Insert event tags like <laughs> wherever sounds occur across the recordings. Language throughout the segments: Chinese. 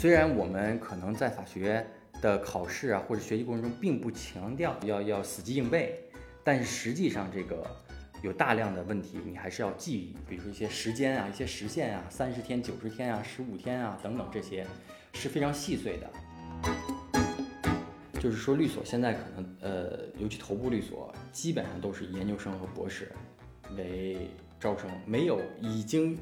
虽然我们可能在法学的考试啊或者学习过程中并不强调要要死记硬背，但是实际上这个有大量的问题你还是要记忆，比如说一些时间啊、一些时限啊、三十天、九十天啊、十五天啊等等这些是非常细碎的。就是说律所现在可能呃，尤其头部律所基本上都是研究生和博士为招生，没有已经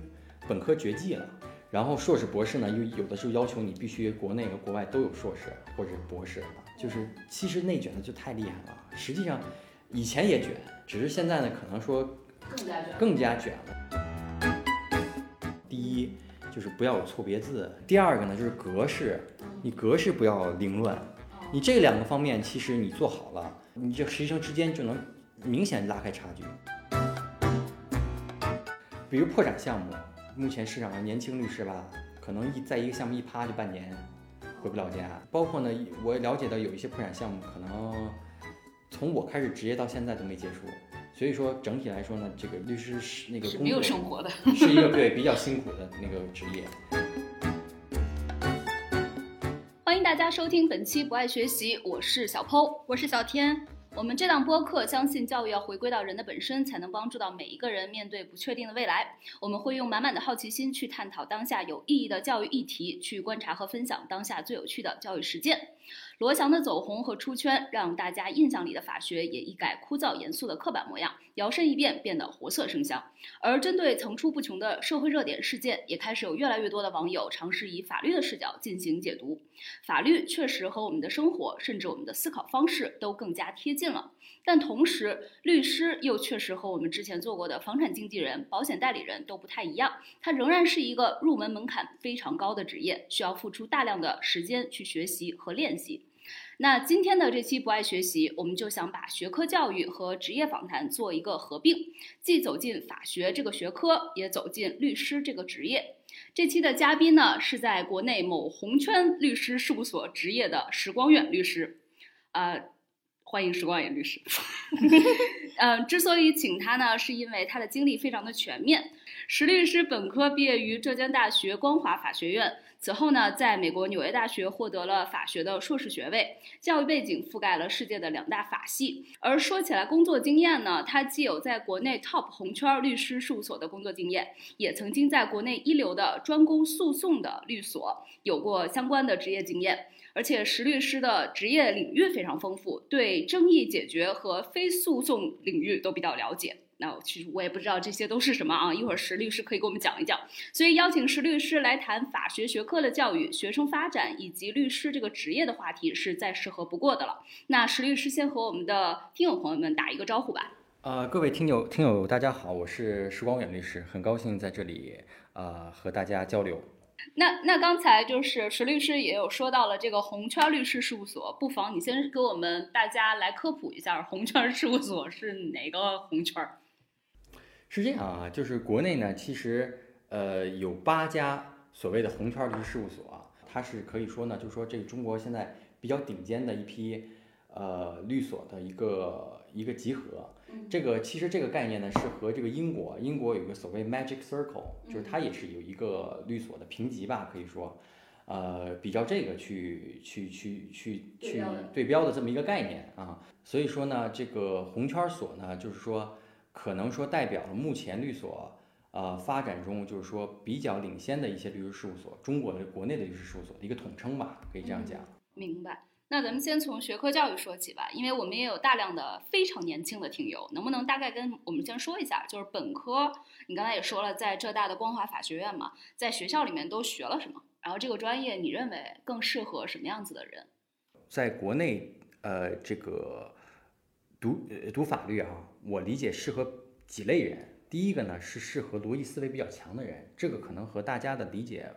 本科绝迹了。然后硕士博士呢，又有的时候要求你必须国内和国外都有硕士或者博士，就是其实内卷的就太厉害了。实际上以前也卷，只是现在呢，可能说更加卷。更加卷了。第一就是不要有错别字，第二个呢就是格式，你格式不要凌乱。你这两个方面其实你做好了，你这实习生之间就能明显拉开差距。比如破产项目。目前市场上年轻律师吧，可能一在一个项目一趴就半年回不了家。包括呢，我了解到有一些破产项目，可能从我开始职业到现在都没结束。所以说整体来说呢，这个律师是那个没有生活的，是一个对比较辛苦的那个职业。欢迎大家收听本期不爱学习，我是小剖，我是小天。我们这档播客相信教育要回归到人的本身，才能帮助到每一个人面对不确定的未来。我们会用满满的好奇心去探讨当下有意义的教育议题，去观察和分享当下最有趣的教育实践。罗翔的走红和出圈，让大家印象里的法学也一改枯燥严肃的刻板模样，摇身一变变得活色生香。而针对层出不穷的社会热点事件，也开始有越来越多的网友尝试以法律的视角进行解读。法律确实和我们的生活，甚至我们的思考方式都更加贴近了。但同时，律师又确实和我们之前做过的房产经纪人、保险代理人都不太一样，它仍然是一个入门门槛非常高的职业，需要付出大量的时间去学习和练习。那今天的这期不爱学习，我们就想把学科教育和职业访谈做一个合并，既走进法学这个学科，也走进律师这个职业。这期的嘉宾呢，是在国内某红圈律师事务所执业的石光远律师，呃，<laughs> 欢迎石光远律师。嗯，之所以请他呢，是因为他的经历非常的全面。石律师本科毕业于浙江大学光华法学院。此后呢，在美国纽约大学获得了法学的硕士学位，教育背景覆盖了世界的两大法系。而说起来工作经验呢，他既有在国内 top 红圈律师事务所的工作经验，也曾经在国内一流的专攻诉讼的律所有过相关的职业经验。而且石律师的职业领域非常丰富，对争议解决和非诉讼领域都比较了解。那其实我也不知道这些都是什么啊，一会儿石律师可以给我们讲一讲。所以邀请石律师来谈法学学科的教育、学生发展以及律师这个职业的话题，是再适合不过的了。那石律师先和我们的听友朋友们打一个招呼吧。呃，各位听友听友大家好，我是石光远律师，很高兴在这里呃和大家交流。那那刚才就是石律师也有说到了这个红圈律师事务所，不妨你先给我们大家来科普一下红圈事务所是哪个红圈？是这样啊，就是国内呢，其实呃有八家所谓的红圈律师事务所，它是可以说呢，就是说这个中国现在比较顶尖的一批呃律所的一个一个集合。这个其实这个概念呢是和这个英国，英国有个所谓 Magic Circle，就是它也是有一个律所的评级吧，可以说，呃比较这个去去去去去对标的这么一个概念啊。所以说呢，这个红圈所呢，就是说。可能说代表了目前律所，呃，发展中就是说比较领先的一些律师事务所，中国的国内的律师事务所的一个统称吧，可以这样讲。明白。那咱们先从学科教育说起吧，因为我们也有大量的非常年轻的听友，能不能大概跟我们先说一下，就是本科，你刚才也说了，在浙大的光华法学院嘛，在学校里面都学了什么？然后这个专业你认为更适合什么样子的人？在国内，呃，这个。读呃读法律啊，我理解适合几类人。第一个呢是适合逻辑思维比较强的人，这个可能和大家的理解，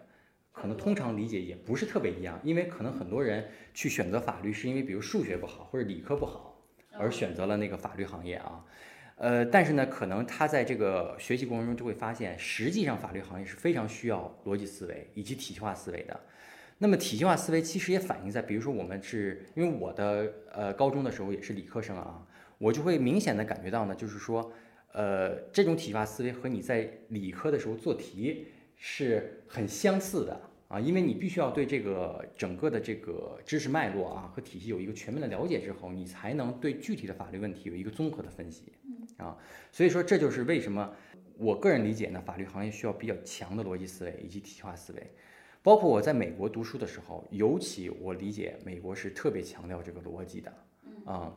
可能通常理解也不是特别一样。因为可能很多人去选择法律是因为比如数学不好或者理科不好而选择了那个法律行业啊。呃，但是呢，可能他在这个学习过程中就会发现，实际上法律行业是非常需要逻辑思维以及体系化思维的。那么体系化思维其实也反映在，比如说我们是因为我的呃高中的时候也是理科生啊。我就会明显的感觉到呢，就是说，呃，这种体系化思维和你在理科的时候做题是很相似的啊，因为你必须要对这个整个的这个知识脉络啊和体系有一个全面的了解之后，你才能对具体的法律问题有一个综合的分析。啊，所以说这就是为什么我个人理解呢，法律行业需要比较强的逻辑思维以及体系化思维。包括我在美国读书的时候，尤其我理解美国是特别强调这个逻辑的。啊，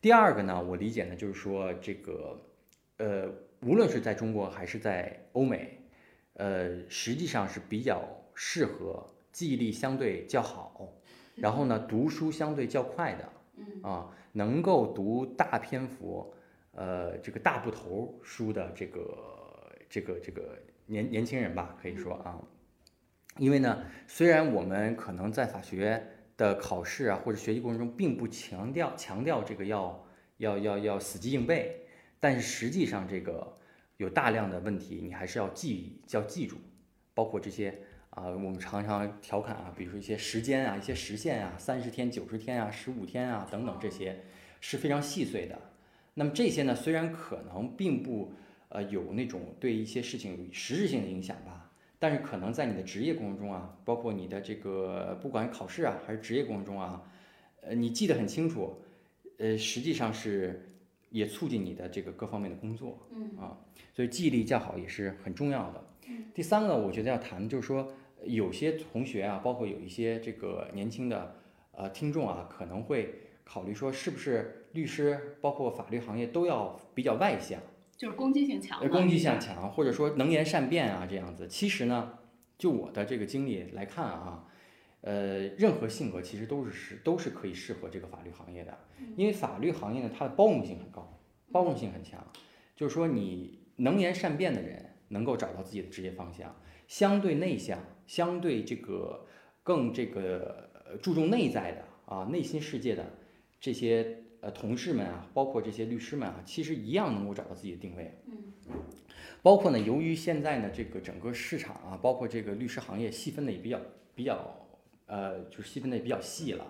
第二个呢，我理解呢就是说这个，呃，无论是在中国还是在欧美，呃，实际上是比较适合记忆力相对较好，然后呢读书相对较快的，啊，能够读大篇幅，呃，这个大部头书的这个这个这个年年轻人吧，可以说啊。因为呢，虽然我们可能在法学的考试啊或者学习过程中，并不强调强调这个要要要要死记硬背，但是实际上这个有大量的问题，你还是要记要记住，包括这些啊，我们常常调侃啊，比如说一些时间啊，一些时限啊，三十天、九十天啊、十五天啊等等这些是非常细碎的。那么这些呢，虽然可能并不呃有那种对一些事情实质性的影响吧。但是可能在你的职业过程中啊，包括你的这个不管考试啊还是职业过程中啊，呃，你记得很清楚，呃，实际上是也促进你的这个各方面的工作，嗯啊，所以记忆力较好也是很重要的。第三个，我觉得要谈就是说，有些同学啊，包括有一些这个年轻的呃听众啊，可能会考虑说，是不是律师包括法律行业都要比较外向？就是攻击性强，攻击性强，或者说能言善辩啊，这样子。其实呢，就我的这个经历来看啊，呃，任何性格其实都是适都是可以适合这个法律行业的，因为法律行业呢，它的包容性很高，包容性很强。就是说，你能言善辩的人能够找到自己的职业方向，相对内向，相对这个更这个注重内在的啊内心世界的这些。呃，同事们啊，包括这些律师们啊，其实一样能够找到自己的定位。嗯，包括呢，由于现在呢，这个整个市场啊，包括这个律师行业细分的也比较比较，呃，就是细分的也比较细了。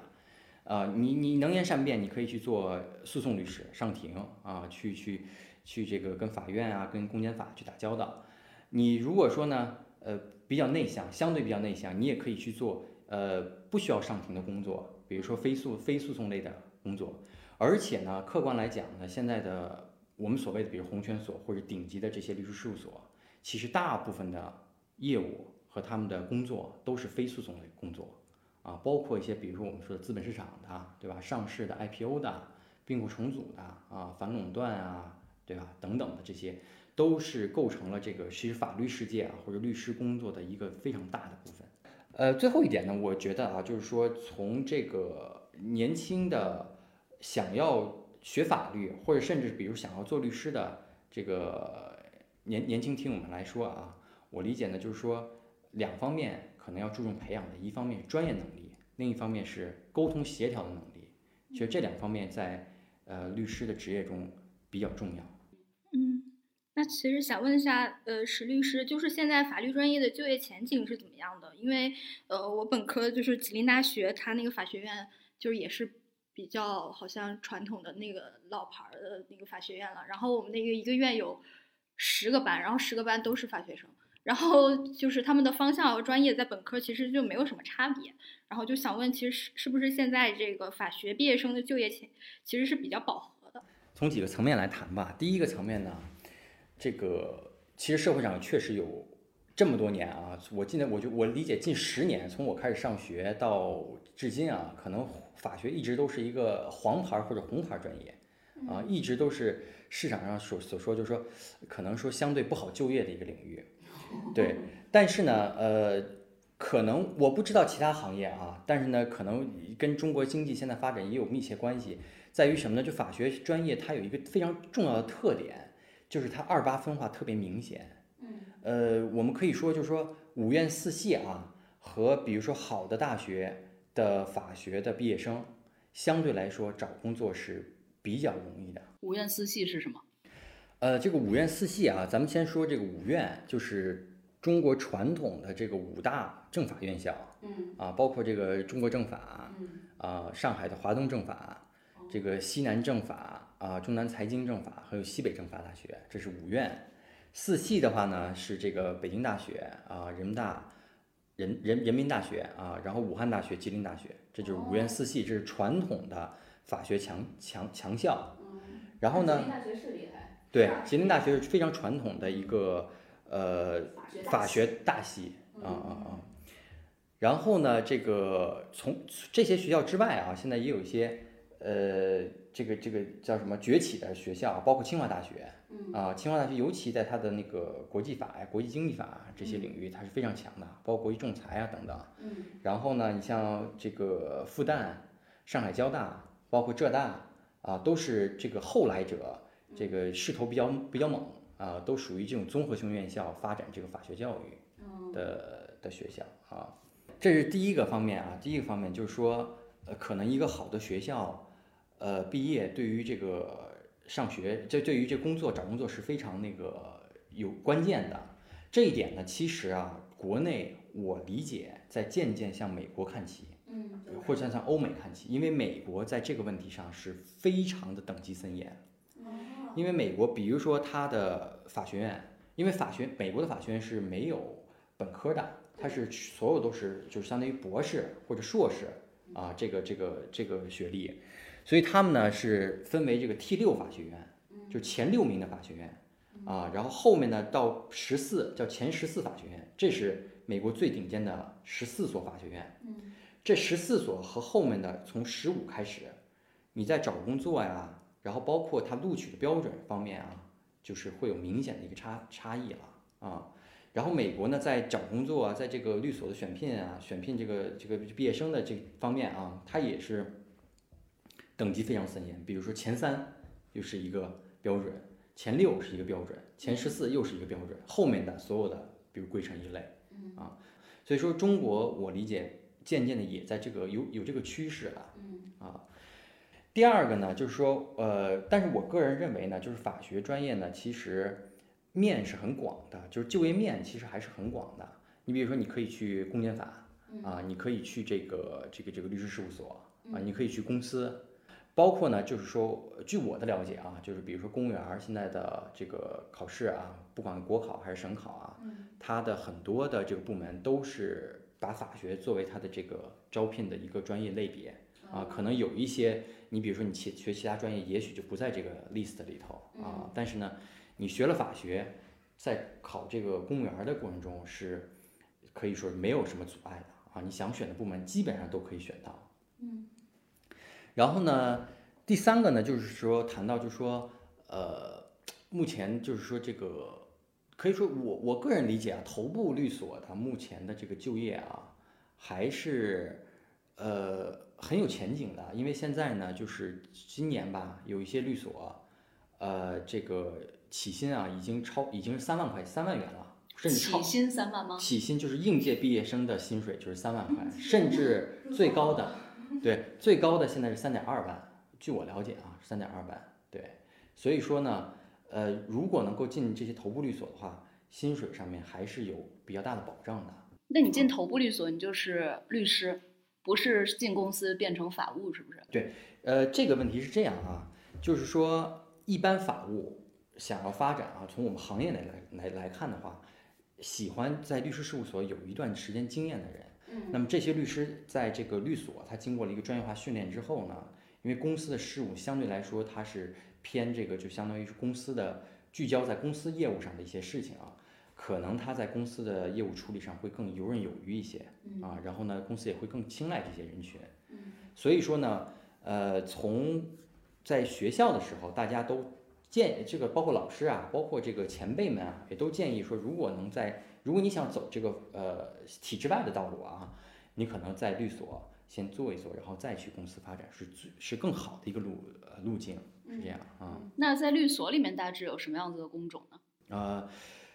呃，你你能言善辩，你可以去做诉讼律师，上庭啊，去去去这个跟法院啊，跟公检法去打交道。你如果说呢，呃，比较内向，相对比较内向，你也可以去做呃不需要上庭的工作，比如说非诉非诉讼类的工作。而且呢，客观来讲呢，现在的我们所谓的，比如红圈所或者顶级的这些律师事务所，其实大部分的业务和他们的工作都是非诉讼类工作，啊，包括一些比如说我们说的资本市场的，对吧？上市的 IPO 的，并购重组的，啊，反垄断啊，对吧？等等的这些，都是构成了这个其实法律世界啊或者律师工作的一个非常大的部分。呃，最后一点呢，我觉得啊，就是说从这个年轻的。想要学法律，或者甚至比如想要做律师的这个年年轻听友们来说啊，我理解呢，就是说两方面可能要注重培养的，一方面是专业能力，另一方面是沟通协调的能力。其实这两方面在呃律师的职业中比较重要。嗯，那其实想问一下，呃，石律师，就是现在法律专业的就业前景是怎么样的？因为呃，我本科就是吉林大学，它那个法学院就是也是。比较好像传统的那个老牌的那个法学院了，然后我们那个一个院有十个班，然后十个班都是法学生，然后就是他们的方向和专业在本科其实就没有什么差别，然后就想问，其实是是不是现在这个法学毕业生的就业前其实是比较饱和的？从几个层面来谈吧，第一个层面呢，这个其实社会上确实有这么多年啊，我记得我就我理解近十年，从我开始上学到至今啊，可能。法学一直都是一个黄牌或者红牌专业，啊，一直都是市场上所所说，就是说，可能说相对不好就业的一个领域，<laughs> 对。但是呢，呃，可能我不知道其他行业啊，但是呢，可能跟中国经济现在发展也有密切关系，在于什么呢？就法学专业它有一个非常重要的特点，就是它二八分化特别明显。呃，我们可以说，就是说五院四系啊，和比如说好的大学。的法学的毕业生，相对来说找工作是比较容易的。五院四系是什么？呃，这个五院四系啊，咱们先说这个五院，就是中国传统的这个五大政法院校。嗯。啊，包括这个中国政法，啊，上海的华东政法，这个西南政法，啊，中南财经政法，还有西北政法大学，这是五院。四系的话呢，是这个北京大学，啊，人大。人人人民大学啊，然后武汉大学、吉林大学，这就是五院四系，这是传统的法学强强强校。然后呢吉林，大学是厉害，对吉林大学是非常传统的一个呃法学大系嗯啊啊啊。然后呢，这个从这些学校之外啊，现在也有一些呃，这个这个叫什么崛起的学校，包括清华大学嗯。啊，清华大学尤其在它的那个国际法呀、国际经济法这些领域，它是非常强的，包括国际仲裁啊等等。嗯。然后呢，你像这个复旦、上海交大，包括浙大啊，都是这个后来者，这个势头比较比较猛啊，都属于这种综合性院校发展这个法学教育嗯的的学校啊。这是第一个方面啊，第一个方面就是说，呃，可能一个好的学校，呃，毕业对于这个上学，这对于这工作找工作是非常那个有关键的。这一点呢，其实啊，国内我理解在渐渐向美国看齐，嗯，或者像向欧美看齐，因为美国在这个问题上是非常的等级森严。因为美国，比如说它的法学院，因为法学美国的法学院是没有本科的，它是所有都是就是相当于博士或者硕士啊，这个这个这个学历，所以他们呢是分为这个 T 六法学院，就前六名的法学院啊，然后后面呢到十四叫前十四法学院，这是美国最顶尖的十四所法学院。这十四所和后面的从十五开始，你在找工作呀，然后包括他录取的标准方面啊，就是会有明显的一个差差异了啊。然后美国呢，在找工作啊，在这个律所的选聘啊，选聘这个这个毕业生的这方面啊，它也是等级非常森严。比如说前三又是一个标准，前六是一个标准，前十四又是一个标准，后面的所有的比如归成一类啊。所以说中国我理解渐渐的也在这个有有这个趋势了啊。第二个呢，就是说，呃，但是我个人认为呢，就是法学专业呢，其实面是很广的，就是就业面其实还是很广的。你比如说，你可以去公检法啊，你可以去这个这个这个律师事务所啊，你可以去公司，包括呢，就是说，据我的了解啊，就是比如说公务员现在的这个考试啊，不管国考还是省考啊，它的很多的这个部门都是把法学作为它的这个招聘的一个专业类别啊，可能有一些，你比如说你其学其他专业，也许就不在这个 list 里头啊，但是呢，你学了法学，在考这个公务员的过程中是可以说没有什么阻碍的啊，你想选的部门基本上都可以选到。然后呢，第三个呢，就是说谈到就是说，呃，目前就是说这个，可以说我我个人理解啊，头部律所它目前的这个就业啊，还是呃很有前景的，因为现在呢，就是今年吧，有一些律所，呃，这个起薪啊，已经超已经是三万块三万元了，甚至超起薪三万吗？起薪就是应届毕业生的薪水就是三万块，甚至最高的，<laughs> <laughs> 对，最高的现在是三点二万。据我了解啊，三点二万。对，所以说呢，呃，如果能够进这些头部律所的话，薪水上面还是有比较大的保障的。那你进头部律所，你就是律师，不是进公司变成法务，是不是？对呃，这个问题是这样啊，就是说，一般法务想要发展啊，从我们行业来来来来看的话，喜欢在律师事务所有一段时间经验的人，嗯。那么这些律师在这个律所，他经过了一个专业化训练之后呢，因为公司的事务相对来说它是偏这个，就相当于是公司的聚焦在公司业务上的一些事情啊，可能他在公司的业务处理上会更游刃有余一些啊，然后呢，公司也会更青睐这些人群，所以说呢，呃，从在学校的时候，大家都建这个，包括老师啊，包括这个前辈们啊，也都建议说，如果能在，如果你想走这个呃体制外的道路啊，你可能在律所先做一做，然后再去公司发展，是最是更好的一个路呃路径，是这样啊。那在律所里面大致有什么样子的工种呢？呃，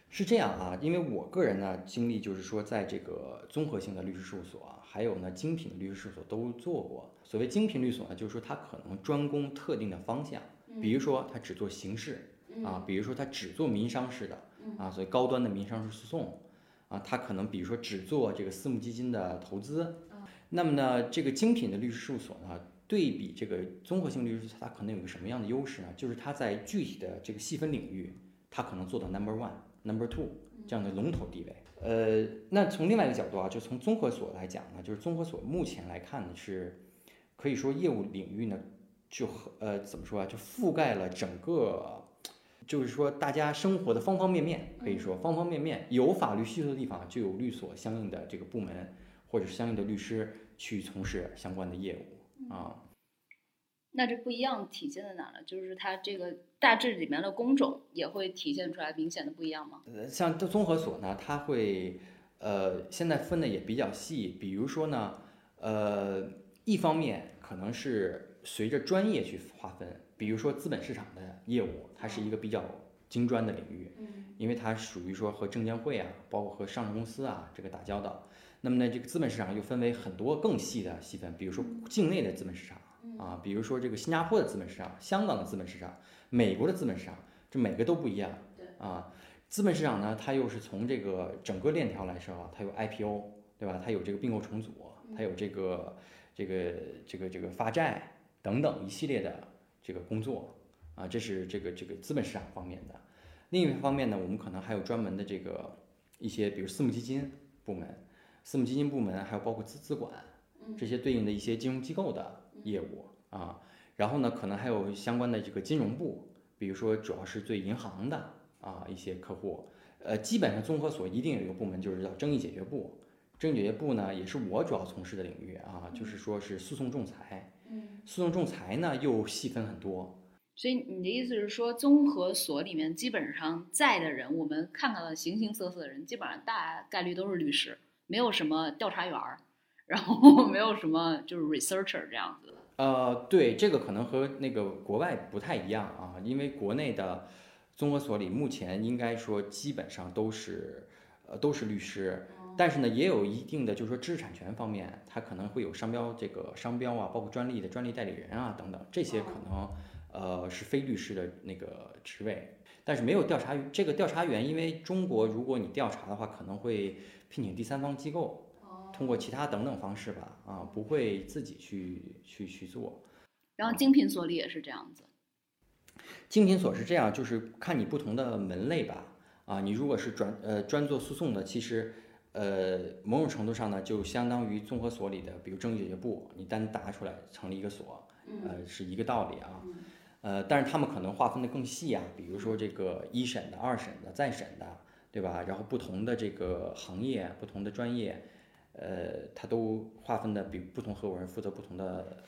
是这样啊，因为我个人呢经历就是说，在这个综合性的律师事务所啊，还有呢精品的律师事务所都做过。所谓精品律所呢，就是说它可能专攻特定的方向，比如说它只做刑事啊，比如说它只做民商事的啊，所以高端的民商事诉讼啊，它可能比如说只做这个私募基金的投资。那么呢，这个精品的律师事务所呢，对比这个综合性律师事务所，它可能有个什么样的优势呢？就是它在具体的这个细分领域，它可能做到 number one。number two 这样的龙头地位。呃，那从另外一个角度啊，就从综合所来讲呢，就是综合所目前来看呢，是可以说业务领域呢，就和呃怎么说啊，就覆盖了整个，就是说大家生活的方方面面，可以说方方面面，有法律需求的地方就有律所相应的这个部门或者是相应的律师去从事相关的业务啊。那这不一样体现在哪呢？就是它这个大致里面的工种也会体现出来明显的不一样吗？呃，像这综合所呢，它会呃现在分的也比较细，比如说呢，呃，一方面可能是随着专业去划分，比如说资本市场的业务，它是一个比较精专的领域，因为它属于说和证监会啊，包括和上市公司啊这个打交道。那么呢，这个资本市场又分为很多更细的细分，比如说境内的资本市场。啊，比如说这个新加坡的资本市场、香港的资本市场、美国的资本市场，这每个都不一样。对啊，资本市场呢，它又是从这个整个链条来说啊，它有 IPO，对吧？它有这个并购重组，它有这个这个这个这个发债等等一系列的这个工作啊，这是这个这个资本市场方面的。另一方面呢，我们可能还有专门的这个一些，比如私募基金部门、私募基金部门，还有包括资资管这些对应的一些金融机构的。业务啊，然后呢，可能还有相关的这个金融部，比如说主要是对银行的啊一些客户，呃，基本上综合所一定有一个部门，就是叫争议解决部。争议解决部呢，也是我主要从事的领域啊，就是说是诉讼仲裁。嗯，诉讼仲裁呢又细分很多。所以你的意思是说，综合所里面基本上在的人，我们看到的形形色色的人，基本上大概率都是律师，没有什么调查员儿。然后 <laughs> 没有什么就是 researcher 这样子的。呃，对，这个可能和那个国外不太一样啊，因为国内的综合所里目前应该说基本上都是呃都是律师，但是呢也有一定的就是说知识产权方面，它可能会有商标这个商标啊，包括专利的专利代理人啊等等，这些可能呃是非律师的那个职位，但是没有调查这个调查员，因为中国如果你调查的话，可能会聘请第三方机构。通过其他等等方式吧，啊，不会自己去去去做。然后精品所里也是这样子。精品所是这样，就是看你不同的门类吧，啊，你如果是专呃专做诉讼的，其实呃某种程度上呢，就相当于综合所里的，比如争议解决部，你单答出来成立一个所，呃是一个道理啊。呃，但是他们可能划分的更细啊，比如说这个一审的、二审的、再审的，对吧？然后不同的这个行业、不同的专业。呃，他都划分的比不同合伙人负责不同的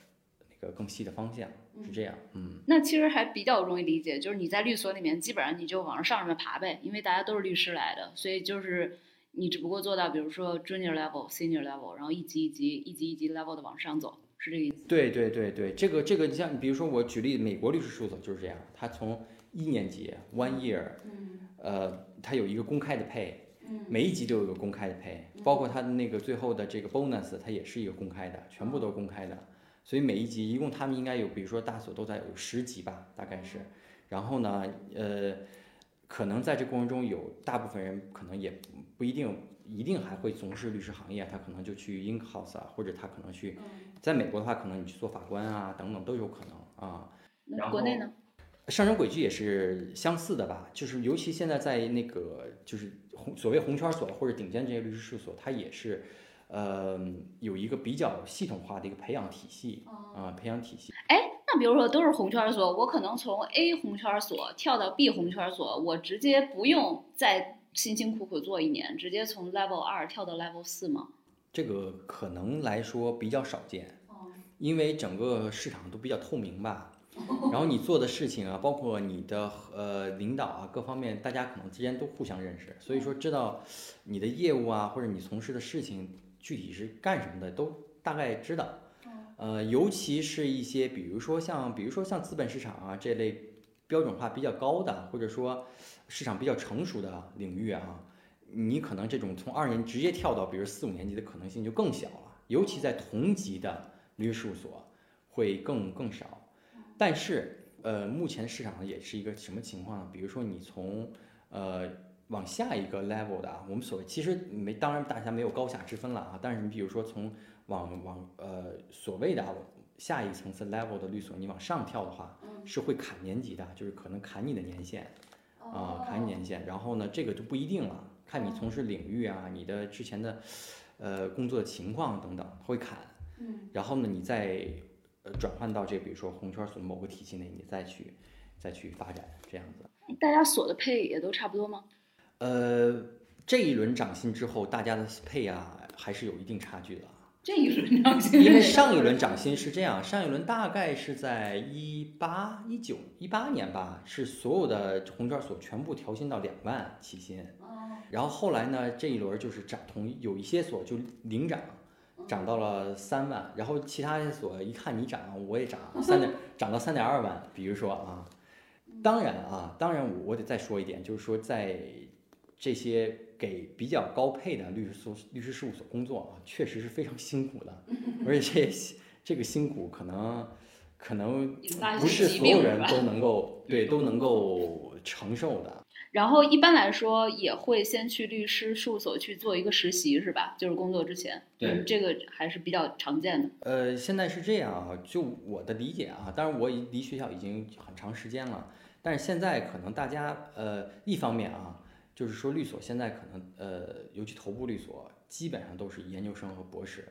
那个更细的方向，是这样。嗯，那其实还比较容易理解，就是你在律所里面，基本上你就往上面爬呗，因为大家都是律师来的，所以就是你只不过做到，比如说 junior level、senior level，然后一级一级、一级一级 level 的往上走，是这个意思。对对对对，这个这个像比如说我举例，美国律师事务所就是这样，他从一年级 one year，呃，他有一个公开的配。每一级都有一个公开的 pay，，包括他的那个最后的这个 bonus，它也是一个公开的，全部都是公开的。所以每一级一共他们应该有，比如说大所都在有十级吧，大概是。然后呢，呃，可能在这过程中有大部分人可能也不一定一定还会从事律师行业，他可能就去 in house 啊，或者他可能去，在美国的话，可能你去做法官啊等等都有可能啊。那国内呢？上升轨迹也是相似的吧，就是尤其现在在那个就是红所谓红圈所或者顶尖这些律师事务所，它也是，呃，有一个比较系统化的一个培养体系啊，培养体系。哎，那比如说都是红圈所，我可能从 A 红圈所跳到 B 红圈所，我直接不用再辛辛苦苦做一年，直接从 Level 二跳到 Level 四吗？这个可能来说比较少见，因为整个市场都比较透明吧。然后你做的事情啊，包括你的呃领导啊，各方面大家可能之间都互相认识，所以说知道你的业务啊，或者你从事的事情具体是干什么的，都大概知道。呃，尤其是一些比如说像比如说像资本市场啊这类标准化比较高的，或者说市场比较成熟的领域啊，你可能这种从二年直接跳到比如四五年级的可能性就更小了，尤其在同级的律师事务所会更更少。但是，呃，目前市场也是一个什么情况呢？比如说，你从呃往下一个 level 的啊，我们所谓其实没，当然大家没有高下之分了啊。但是你比如说从往往呃所谓的下一层次 level 的律所，你往上跳的话，是会砍年级的，就是可能砍你的年限啊，砍你年限。然后呢，这个就不一定了，看你从事领域啊，你的之前的呃工作情况等等会砍。嗯，然后呢，你再呃转换到这比如说红圈所某个体系内，你再去再去发展这样子。大家所的配也都差不多吗？呃，这一轮涨薪之后，大家的配啊还是有一定差距的啊。这一轮涨薪，因为上一轮涨薪是这样，上一轮大概是在一八、一九、一八年吧，是所有的红圈所全部调薪到两万起薪。哦，然后后来呢，这一轮就是涨，同有一些所就领涨，涨到了三万，然后其他所一看你涨，我也涨，<laughs> 三点涨到三点二万。比如说啊，当然啊，当然我我得再说一点，就是说在这些给比较高配的律师事律师事务所工作啊，确实是非常辛苦的，<laughs> 而且这这个辛苦可能可能不是所有人都能够对都能够承受的。然后一般来说也会先去律师事务所去做一个实习，是吧？就是工作之前，对嗯这个还是比较常见的。呃，现在是这样啊，就我的理解啊，当然我已离学校已经很长时间了，但是现在可能大家呃，一方面啊，就是说律所现在可能呃，尤其头部律所，基本上都是以研究生和博士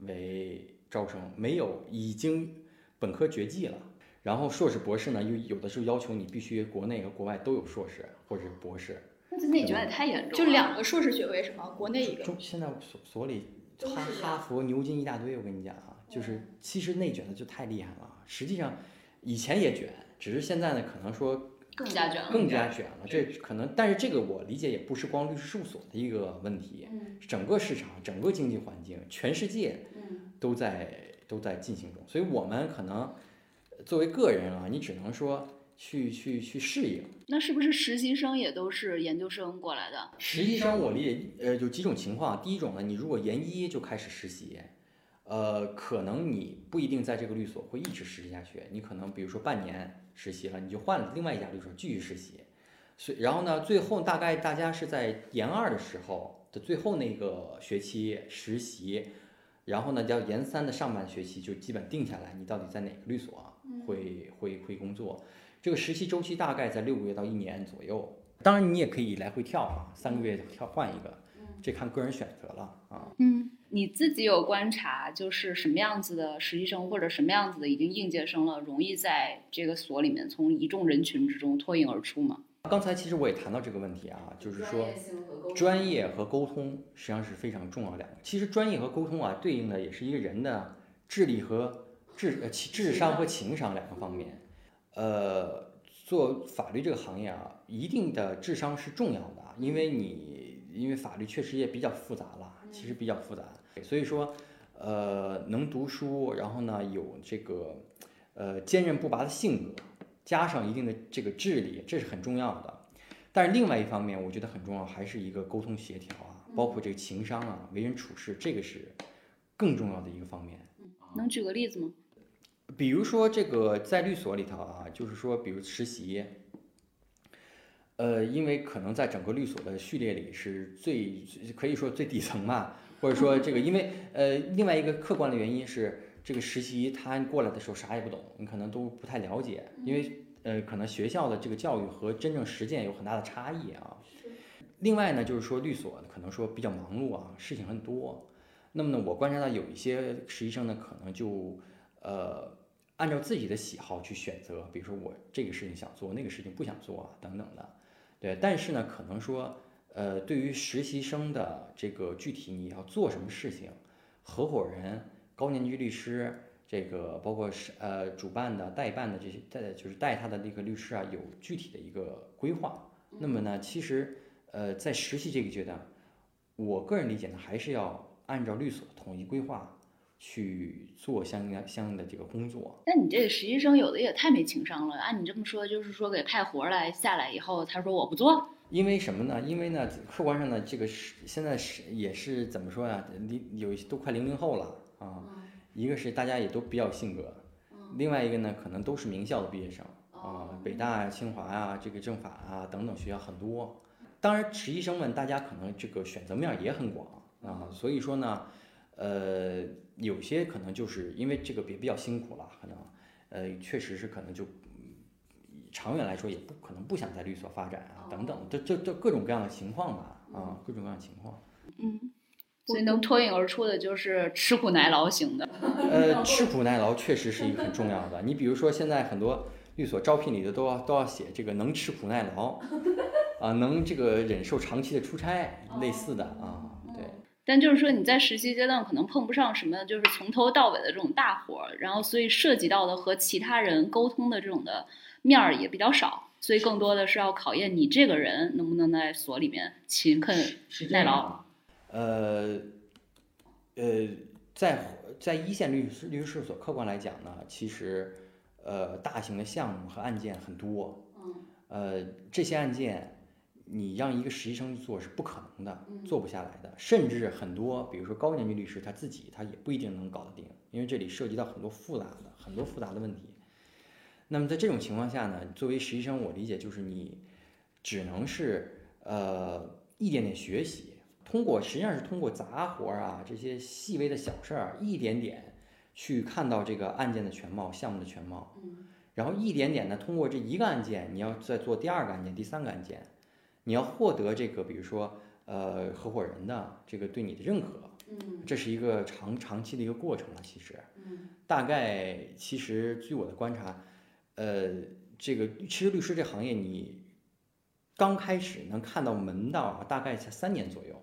为招生，没有已经本科绝迹了。然后硕士、博士呢，又有的时候要求你必须国内和国外都有硕士或者是博士。那这内卷也太严重了，就两个硕士学位是吗？国内一个。中现在所所里哈哈佛、牛津一大堆，我跟你讲啊，就是其实内卷的就太厉害了。实际上以前也卷，只是现在呢，可能说更加卷了。更加卷了。这可能，但是这个我理解也不是光律师事务所的一个问题，嗯整个市场、整个经济环境、全世界嗯都在都在进行中，所以我们可能作为个人啊，你只能说去去去适应。那是不是实习生也都是研究生过来的？实习生我理解，呃，有几种情况。第一种呢，你如果研一就开始实习，呃，可能你不一定在这个律所会一直实习下去，你可能比如说半年实习了，你就换了另外一家律所继续实习。所以，然后呢，最后大概大家是在研二的时候的最后那个学期实习，然后呢，叫研三的上半学期就基本定下来，你到底在哪个律所会会会工作。这个实习周期大概在六个月到一年左右。当然，你也可以来回跳啊，三个月跳换一个，这看个人选择了啊。嗯，你自己有观察，就是什么样子的实习生或者什么样子的已经应届生了，容易在这个所里面从一众人群之中脱颖而出吗？刚才其实我也谈到这个问题啊，就是说专业和沟通实际上是非常重要的两个。其实专业和沟通啊，对应的也是一个人的智力和智呃其智商和情商两个方面。呃，做法律这个行业啊，一定的智商是重要的啊，因为你因为法律确实也比较复杂了，其实比较复杂，所以说呃能读书，然后呢有这个呃坚韧不拔的性格，加上一定的这个智力，这是很重要的。但是另外一方面，我觉得很重要，还是一个沟通协调啊，包括这个情商啊、为人处事，这个是更重要的一个方面。能举个例子吗？比如说这个在律所里头啊，就是说，比如实习，呃，因为可能在整个律所的序列里是最可以说最底层嘛，或者说这个，因为呃，另外一个客观的原因是，这个实习他过来的时候啥也不懂，你可能都不太了解，因为呃，可能学校的这个教育和真正实践有很大的差异啊。另外呢，就是说律所可能说比较忙碌啊，事情很多。那么呢，我观察到有一些实习生呢，可能就呃按照自己的喜好去选择，比如说我这个事情想做，那个事情不想做啊，等等的。对，但是呢，可能说呃，对于实习生的这个具体你要做什么事情，合伙人、高年级律师，这个包括是呃主办的、代办的这些带就是带他的那个律师啊，有具体的一个规划。那么呢，其实呃在实习这个阶段，我个人理解呢，还是要按照律所统一规划去做相应相应的这个工作。那你这个实习生有的也太没情商了。按你这么说，就是说给派活来下来以后，他说我不做，因为什么呢？因为呢，客观上呢，这个是现在是也是怎么说呀？零有一些都快零零后了啊。一个是大家也都比较有性格，另外一个呢，可能都是名校的毕业生啊，北大、清华啊，这个政法啊等等学校很多。当然，实习生们大家可能这个选择面也很广啊，所以说呢，呃，有些可能就是因为这个比比较辛苦了，可能呃确实是可能就长远来说也不可能不想在律所发展啊，等等，这这这各种各样的情况吧，啊，各种各样的情况。嗯，所以能脱颖而出的就是吃苦耐劳型的。<laughs> 呃，吃苦耐劳确实是一个很重要的。你比如说现在很多律所招聘里的都要都要写这个能吃苦耐劳，啊，能这个忍受长期的出差，类似的啊，对。但就是说你在实习阶段可能碰不上什么就是从头到尾的这种大活儿，然后所以涉及到的和其他人沟通的这种的面儿也比较少，所以更多的是要考验你这个人能不能在所里面勤恳耐劳。呃，呃，在在一线律师律师事务所，客观来讲呢，其实呃大型的项目和案件很多，嗯呃这些案件你让一个实习生去做是不可能的，嗯。做不下来的，甚至很多比如说高年级律师他自己他也不一定能搞得定，因为这里涉及到很多复杂的很多复杂的问题。那么在这种情况下呢，作为实习生，我理解就是你只能是呃一点点学习，通过实际上是通过杂活啊这些细微的小事儿，一点点去看到这个案件的全貌、项目的全貌，嗯。然后一点点的通过这一个案件，你要再做第二个案件、第三个案件，你要获得这个比如说呃合伙人的这个对你的认可，嗯这是一个长长期的一个过程了。其实嗯大概其实据我的观察，呃，这个其实律师这行业你刚开始能看到门道啊，大概才三年左右。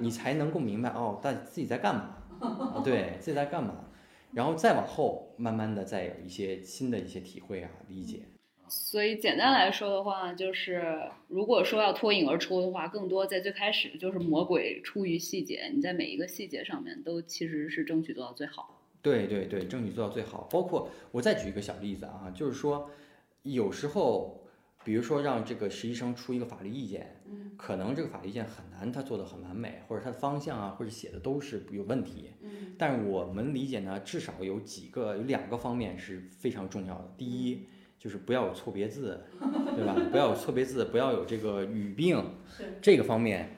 你才能够明白哦，但自己在干嘛，<laughs> 啊对自己在干嘛，然后再往后，慢慢的再有一些新的一些体会啊、理解。所以简单来说的话，就是如果说要脱颖而出的话，更多在最开始就是魔鬼出于细节，你在每一个细节上面都其实是争取做到最好。对对对，争取做到最好。包括我再举一个小例子啊，就是说，有时候，比如说让这个实习生出一个法律意见，嗯可能这个法律意见很难，他做的很完美，或者他的方向啊，或者写的都是有问题。嗯但是我们理解呢，至少有几个有两个方面是非常重要的。第一，就是不要有错别字，对吧？不要有错别字，不要有这个语病，这个方面。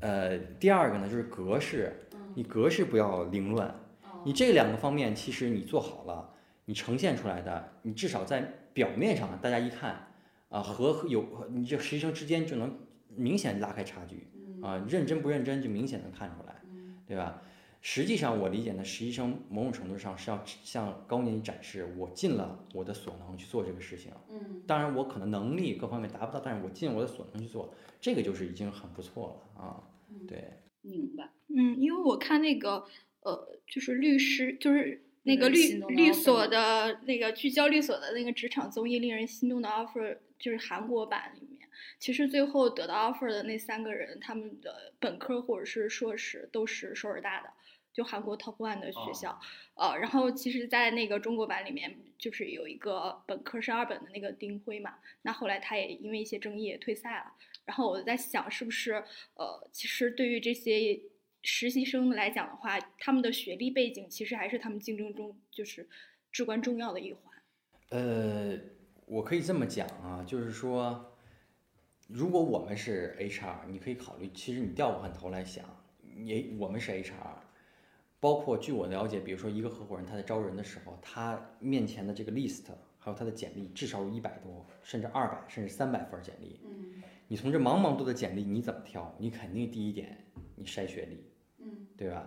呃，第二个呢就是格式，你格式不要凌乱。你这两个方面，其实你做好了，你呈现出来的，你至少在表面上大家一看，啊，和有你这实习生之间就能明显拉开差距，啊，认真不认真就明显能看出来，对吧？实际上我理解呢，实习生某种程度上是要向高年级展示我尽了我的所能去做这个事情。嗯当然我可能能力各方面达不到，但是我尽我的所能去做，这个就是已经很不错了啊。对，明白。嗯，因为我看那个呃，就是律师，就是那个律律所的那个聚焦律所的那个职场综艺《令人心动的 offer》，就是韩国版里面，其实最后得到 offer 的那三个人，他们的本科或者是硕士都是首尔大的，就韩国 top one 的学校。呃，然后其实，在那个中国版里面，就是有一个本科是二本的那个丁辉嘛，那后来他也因为一些争议也退赛了。然后我在想，是不是呃，其实对于这些实习生来讲的话，他们的学历背景其实还是他们竞争中就是至关重要的一环。呃，我可以这么讲啊，就是说，如果我们是 HR，你可以考虑，其实你调过头来想，也我们是 HR，包括据我了解，比如说一个合伙人他在招人的时候，他面前的这个 list 还有他的简历，至少有一百多，甚至二百，甚至三百份简历。嗯你从这茫茫多的简历，你怎么挑？你肯定第一点，你筛学历，嗯对吧？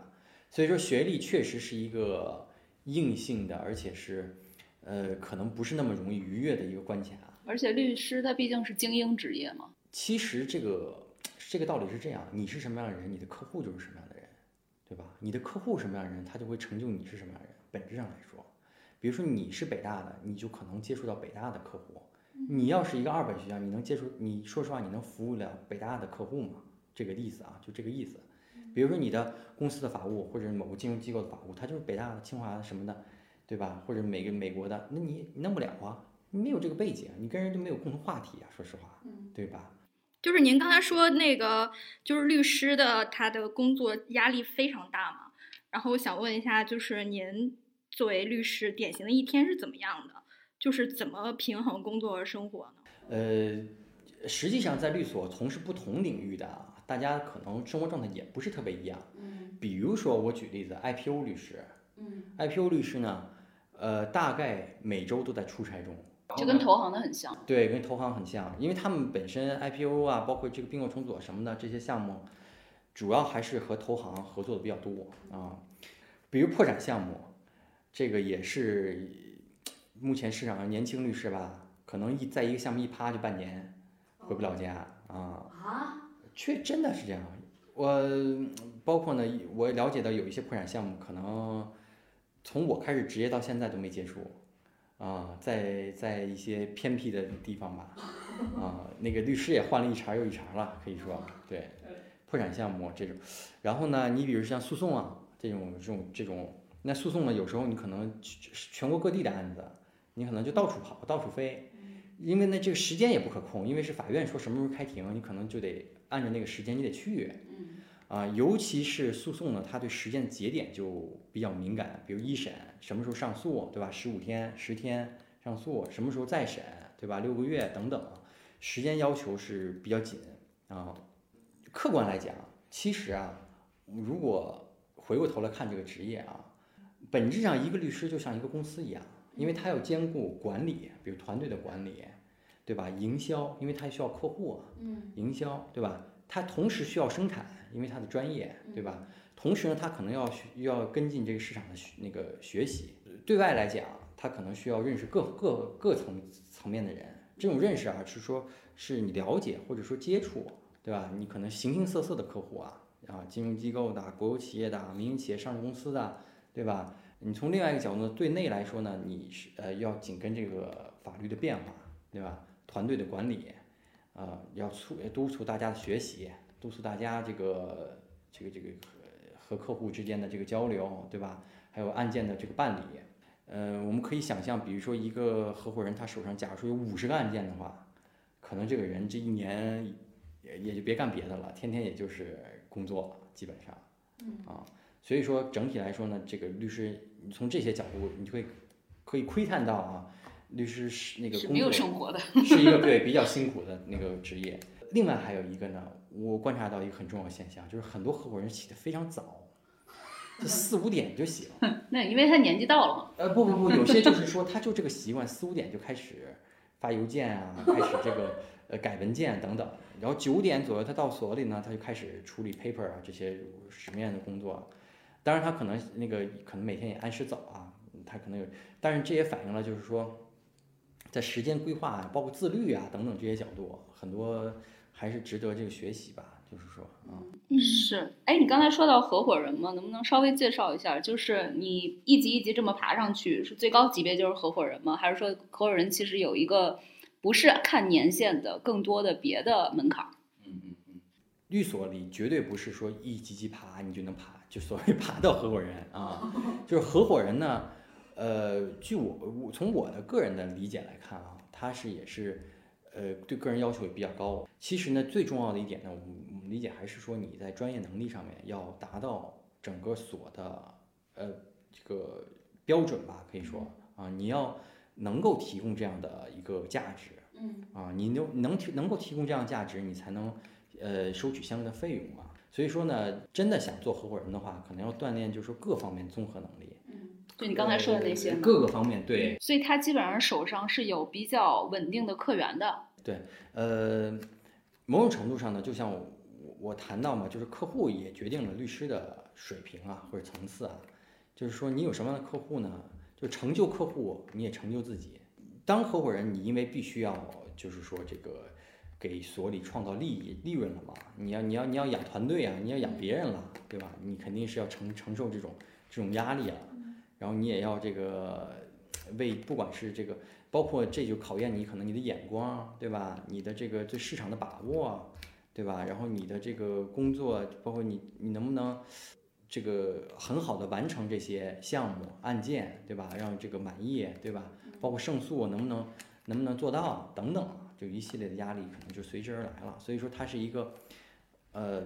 所以说学历确实是一个硬性的，而且是，呃，可能不是那么容易逾越的一个关卡。而且律师他毕竟是精英职业嘛。其实这个这个道理是这样：你是什么样的人，你的客户就是什么样对吧？你的客户什么样的人，他就会成就你是什么样的人。本质上来说，比如说你是北大的，你就可能接触到北大的客户。你要是一个二本学校，你能接触你说实话，你能服务了北大的客户吗？这个意思啊，就这个意思。比如说你的公司的法务，或者某个金融机构的法务，他就是北大的、清华的什么的，对吧？或者每个美国的，那你你弄不了啊，你没有这个背景，你跟人就没有共同话题啊，说实话，对吧？就是您刚才说那个，就是律师的他的工作压力非常大嘛。然后我想问一下，就是您作为律师，典型的一天是怎么样的？就是怎么平衡工作和生活呢？呃，实际上在律所从事不同领域的啊，大家可能生活状态也不是特别一样。嗯比如说我举例子，IPO 律师嗯，IPO 律师呢，呃，大概每周都在出差中，就跟投行的很像。对，跟投行很像，因为他们本身 IPO 啊，包括这个并购重组什么的这些项目，主要还是和投行合作的比较多啊。比如破产项目，这个也是目前市场上年轻律师吧，可能一在一个项目一趴就半年回不了家啊。啊？确真的是这样。我包括呢，我了解到有一些破产项目，可能从我开始职业到现在都没结束。啊，在在一些偏僻的地方吧，啊，那个律师也换了一茬又一茬了，可以说，<laughs> 对，破产项目这种，然后呢，你比如像诉讼啊这种这种这种，那诉讼呢，有时候你可能全国各地的案子，你可能就到处跑，到处飞，因为呢这个时间也不可控，因为是法院说什么时候开庭，你可能就得按照那个时间你得去。啊，尤其是诉讼呢，它对时间节点就比较敏感，比如一审什么时候上诉，对吧？十五天、十天上诉，什么时候再审，对吧？六个月等等，时间要求是比较紧啊。客观来讲，其实啊，如果回过头来看这个职业啊，本质上一个律师就像一个公司一样，因为他要兼顾管理，比如团队的管理，对吧？营销，因为他需要客户，嗯，营销，对吧？他同时需要生产。因为他的专业，对吧？同时呢，他可能要要跟进这个市场的那个学习。对外来讲，他可能需要认识各各各层层面的人。这种认识啊，是说是你了解或者说接触，对吧？你可能形形色色的客户啊，啊，金融机构的、国有企业的、民营企业、上市公司的，对吧？你从另外一个角度对内来说呢，你是呃要紧跟这个法律的变化，对吧？团队的管理，啊，要促督促大家的学习。督促大家这个这个这个和和客户之间的这个交流，对吧？还有案件的这个办理，呃，我们可以想象，比如说一个合伙人他手上假如说有五十个案件的话，可能这个人这一年也也就别干别的了，天天也就是工作了，基本上，啊，所以说整体来说呢，这个律师你从这些角度，你就会可以窥探到啊，律师是那个工作 <laughs> 是一个 <laughs> 对比较辛苦的那个职业。另外还有一个呢。我观察到一个很重要的现象，就是很多合伙人起得非常早，就 <laughs> 四五点就醒。那因为他年纪到了嘛。呃，不不不，有些就是说他就这个习惯，四五点就开始发邮件啊，开始这个呃改文件等等，然后九点左右他到所里呢，他就开始处理 paper 啊这些什么样的工作。当然他可能那个可能每天也按时走啊，他可能有，但是这也反映了就是说，在时间规划啊，包括自律啊等等这些角度，很多。还是值得这个学习吧，就是说，嗯，是，哎，你刚才说到合伙人嘛，能不能稍微介绍一下？就是你一级一级这么爬上去，是最高级别就是合伙人吗？还是说合伙人其实有一个不是看年限的，更多的别的门槛？嗯嗯嗯，律所里绝对不是说一级级爬你就能爬，就所谓 <laughs> 爬到合伙人啊，就是合伙人呢，呃，据我我从我的个人的理解来看啊，他是也是。呃，对个人要求也比较高。其实呢，最重要的一点呢，我们理解还是说你在专业能力上面要达到整个所的呃这个标准吧，可以说啊，你要能够提供这样的一个价值，嗯，啊，你能能提能够提供这样价值，你才能呃收取相应的费用嘛。所以说呢，真的想做合伙人的话，可能要锻炼就是说各方面综合能力。就你刚才说的那些，各个方面对，所以他基本上手上是有比较稳定的客源的。对，呃，某种程度上呢，就像我我谈到嘛，就是客户也决定了律师的水平啊或者层次啊，就是说你有什么样的客户呢？就成就客户，你也成就自己。当合伙人，你因为必须要就是说这个给所里创造利益利润了嘛，你要你要你要养团队啊，你要养别人了，对吧？你肯定是要承承受这种这种压力啊。然后你也要这个为不管是这个，包括这就考验你可能你的眼光，对吧？你的这个对市场的把握，对吧？然后你的这个工作，包括你你能不能这个很好的完成这些项目案件，对吧？让这个满意，对吧？包括胜诉能不能能不能做到等等，就一系列的压力可能就随之而来了。所以说它是一个呃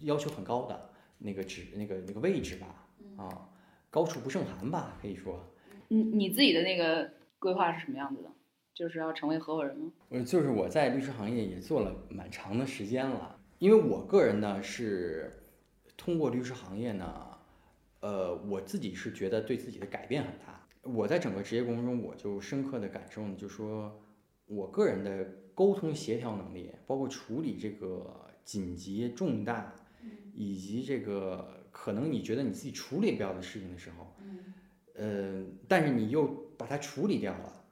要求很高的那个职那个那个位置吧，啊。高处不胜寒吧，可以说。你你自己的那个规划是什么样子的？就是要成为合伙人吗？呃，就是我在律师行业也做了蛮长的时间了。因为我个人呢是通过律师行业呢，呃，我自己是觉得对自己的改变很大。我在整个职业过程中，我就深刻的感受呢，就说我个人的沟通协调能力，包括处理这个紧急重大，以及这个可能你觉得你自己处理不了的事情的时候，呃，但是你又把它处理掉了，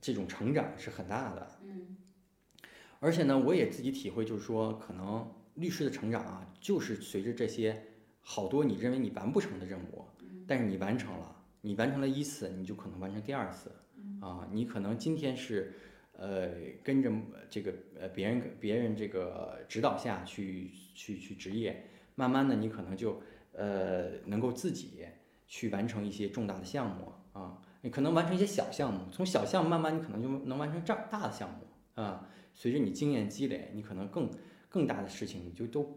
这种成长是很大的。而且呢，我也自己体会，就是说，可能律师的成长啊，就是随着这些好多你认为你完不成的任务，但是你完成了，你完成了一次，你就可能完成第二次，啊，你可能今天是，呃，跟着这个呃别人别人这个指导下去去去执业，慢慢的你可能就呃能够自己去完成一些重大的项目啊，你可能完成一些小项目，从小项目慢慢你可能就能完成这大的项目啊。随着你经验积累，你可能更更大的事情你就都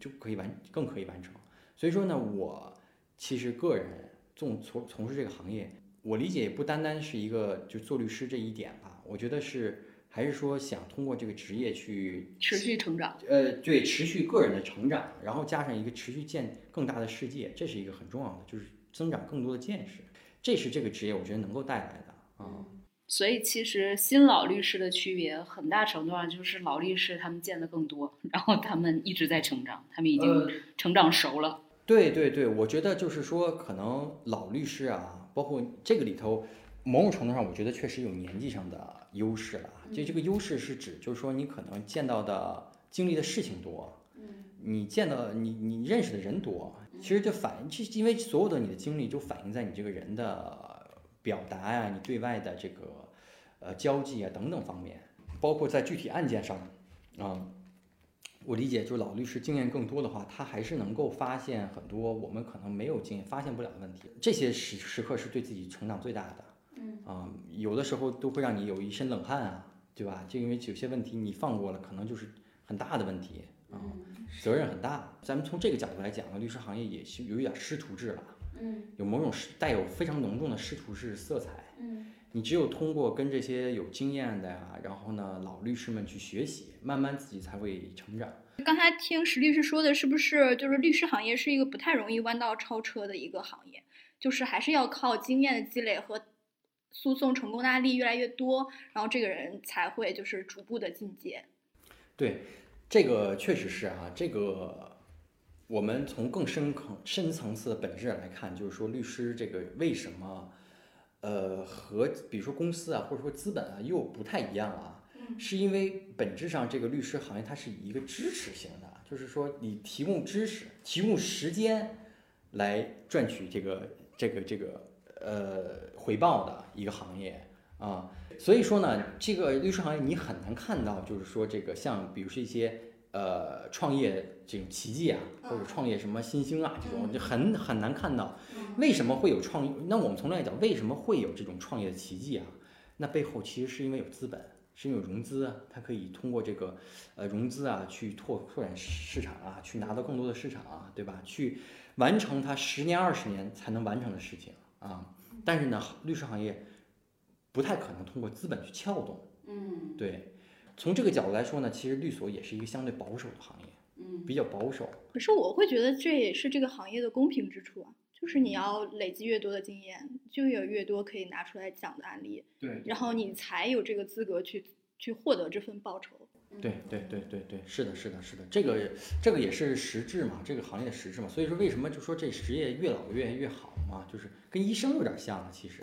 就可以完更可以完成。所以说呢，我其实个人从从从事这个行业，我理解也不单单是一个就做律师这一点吧。我觉得是还是说想通过这个职业去持续成长。呃，对，持续个人的成长，然后加上一个持续见更大的世界，这是一个很重要的，就是增长更多的见识。这是这个职业我觉得能够带来的啊。所以其实新老律师的区别，很大程度上就是老律师他们见的更多，然后他们一直在成长，他们已经成长熟了。对对对，我觉得就是说，可能老律师啊，包括这个里头，某种程度上，我觉得确实有年纪上的优势了。就这个优势是指，就是说你可能见到的、经历的事情多，你见到你你认识的人多，其实就反映，就因为所有的你的经历就反映在你这个人的。表达呀，你对外的这个呃交际啊等等方面，包括在具体案件上啊，我理解就是老律师经验更多的话，他还是能够发现很多我们可能没有经验发现不了的问题。这些时时刻是对自己成长最大的。嗯啊，有的时候都会让你有一身冷汗啊，对吧？就因为有些问题你放过了，可能就是很大的问题啊，责任很大。咱们从这个角度来讲呢，律师行业也是有一点师徒制了。嗯，有某种师带有非常浓重的师徒制色彩。嗯，你只有通过跟这些有经验的呀，然后呢老律师们去学习，慢慢自己才会成长。刚才听石律师说的，是不是就是律师行业是一个不太容易弯道超车的一个行业？就是还是要靠经验的积累和诉讼成功的案例越来越多，然后这个人才会就是逐步的进阶。对，这个确实是啊，这个。我们从更深层、深层次的本质来看，就是说律师这个为什么，呃，和比如说公司啊，或者说资本啊，又不太一样啊？是因为本质上这个律师行业它是以一个支持型的，就是说你提供知识、提供时间来赚取这个、这个、这个呃回报的一个行业啊。所以说呢，这个律师行业你很难看到，就是说这个像比如说一些。呃，创业这种奇迹啊，或者创业什么新兴啊，这种就很很难看到。为什么会有创？那我们从来讲，为什么会有这种创业的奇迹啊？那背后其实是因为有资本，是因为有融资，它可以通过这个呃融资啊，去拓拓展市场啊，去拿到更多的市场啊，对吧？去完成它十年二十年才能完成的事情啊。但是呢，律师行业不太可能通过资本去撬动。嗯，对。从这个角度来说呢，其实律所也是一个相对保守的行业，嗯，比较保守。可是我会觉得这也是这个行业的公平之处啊，就是你要累积越多的经验，就有越多可以拿出来讲的案例，对，然后你才有这个资格去去获得这份报酬。对对对对对，是的，是的，是的，这个这个也是实质嘛，这个行业的实质嘛。所以说，为什么就说这职业越老越越好嘛？就是跟医生有点像，其实，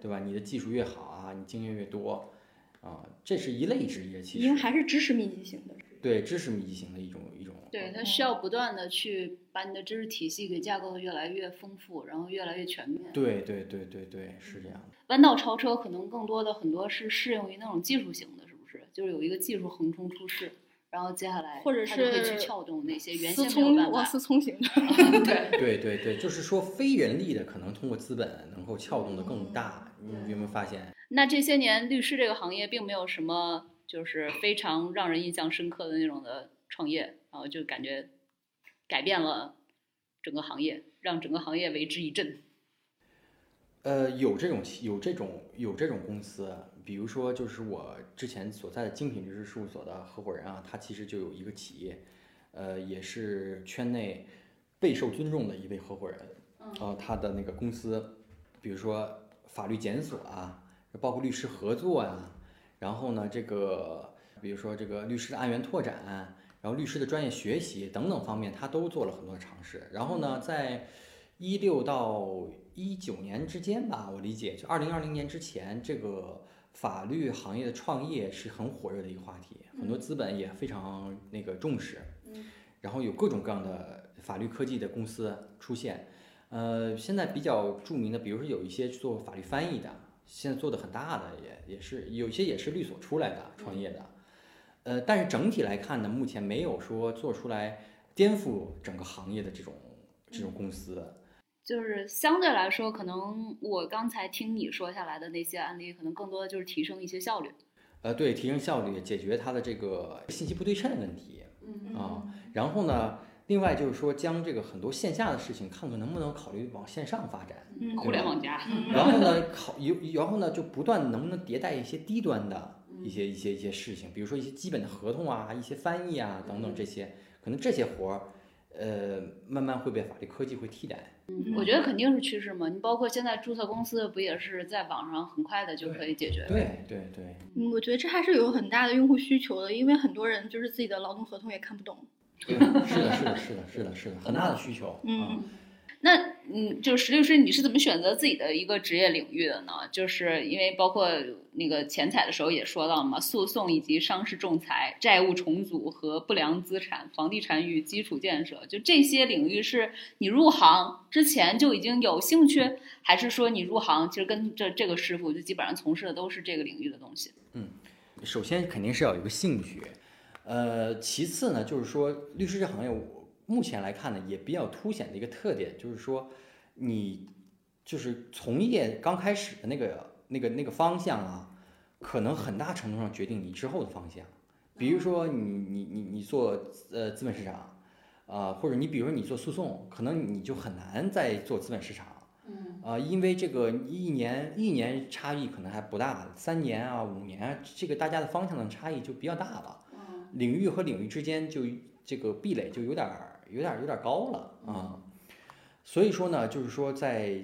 对吧？你的技术越好啊，你经验越多。啊，这是一类职业，其实因为还是知识密集型的，对知识密集型的一种一种。对，它需要不断的去把你的知识体系给架构的越来越丰富，然后越来越全面。对对对对对，是这样的。弯道超车可能更多的很多是适用于那种技术型的，是不是？就是有一个技术横冲出世，然后接下来或者是会去撬动那些原先没有办法。王思聪型的。<laughs> 对对对对，就是说非人力的可能通过资本能够撬动的更大。你有没有发现？那这些年律师这个行业并没有什么就是非常让人印象深刻的那种的创业，然后就感觉改变了整个行业，让整个行业为之一振。呃，有这种有这种有这种公司，比如说就是我之前所在的精品律师事务所的合伙人啊，他其实就有一个企业，呃，也是圈内备受尊重的一位合伙人，呃，他的那个公司，比如说。法律检索啊，包括律师合作呀、然后呢，这个比如说这个律师的案源拓展，然后律师的专业学习等等方面，他都做了很多尝试。然后呢，在一六到一九年之间吧，我理解就二零二零年之前，这个法律行业的创业是很火热的一个话题，很多资本也非常那个重视。然后有各种各样的法律科技的公司出现。呃，现在比较著名的，比如说有一些做法律翻译的，现在做的很大的也也是有一些也是律所出来的创业的。呃，但是整体来看呢，目前没有说做出来颠覆整个行业的这种这种公司。就是相对来说，可能我刚才听你说下来的那些案例，可能更多的就是提升一些效率。呃，对，提升效率，解决它的这个信息不对称的问题。嗯啊，然后呢，另外就是说，将这个很多线下的事情，看看能不能考虑往线上发展。嗯，互联网加。然后呢，考有，然后呢，就不断能不能迭代一些低端的一些一些一些事情，比如说一些基本的合同啊、一些翻译啊等等这些，可能这些活儿，呃，慢慢会被法律科技会替代。嗯，我觉得肯定是趋势嘛。你包括现在注册公司，不也是在网上很快的就可以解决？对对对，嗯，我觉得这还是有很大的用户需求的，因为很多人就是自己的劳动合同也看不懂。对，是的，是的，是的，是的，是的，很大的需求。啊嗯那嗯，就是石律师，你是怎么选择自己的一个职业领域的呢？就是因为包括那个前采的时候也说到了嘛，诉讼以及商事仲裁、债务重组和不良资产、房地产与基础建设，就这些领域是你入行之前就已经有兴趣，还是说你入行其实跟这这个师傅就基本上从事的都是这个领域的东西？嗯首先肯定是要有一个兴趣，呃，其次呢，就是说律师这行业，我目前来看呢，也比较凸显的一个特点，就是说你就是从业刚开始的那个那个那个方向啊，可能很大程度上决定你之后的方向。比如说你你你你做呃资本市场，啊、或者你比如说你做诉讼，可能你就很难再做资本市场。嗯啊，因为这个一年一年差异可能还不大，三年啊五年啊，这个大家的方向的差异就比较大了。嗯领域和领域之间就这个壁垒就有点儿有点儿有点儿高了啊。所以说呢，就是说在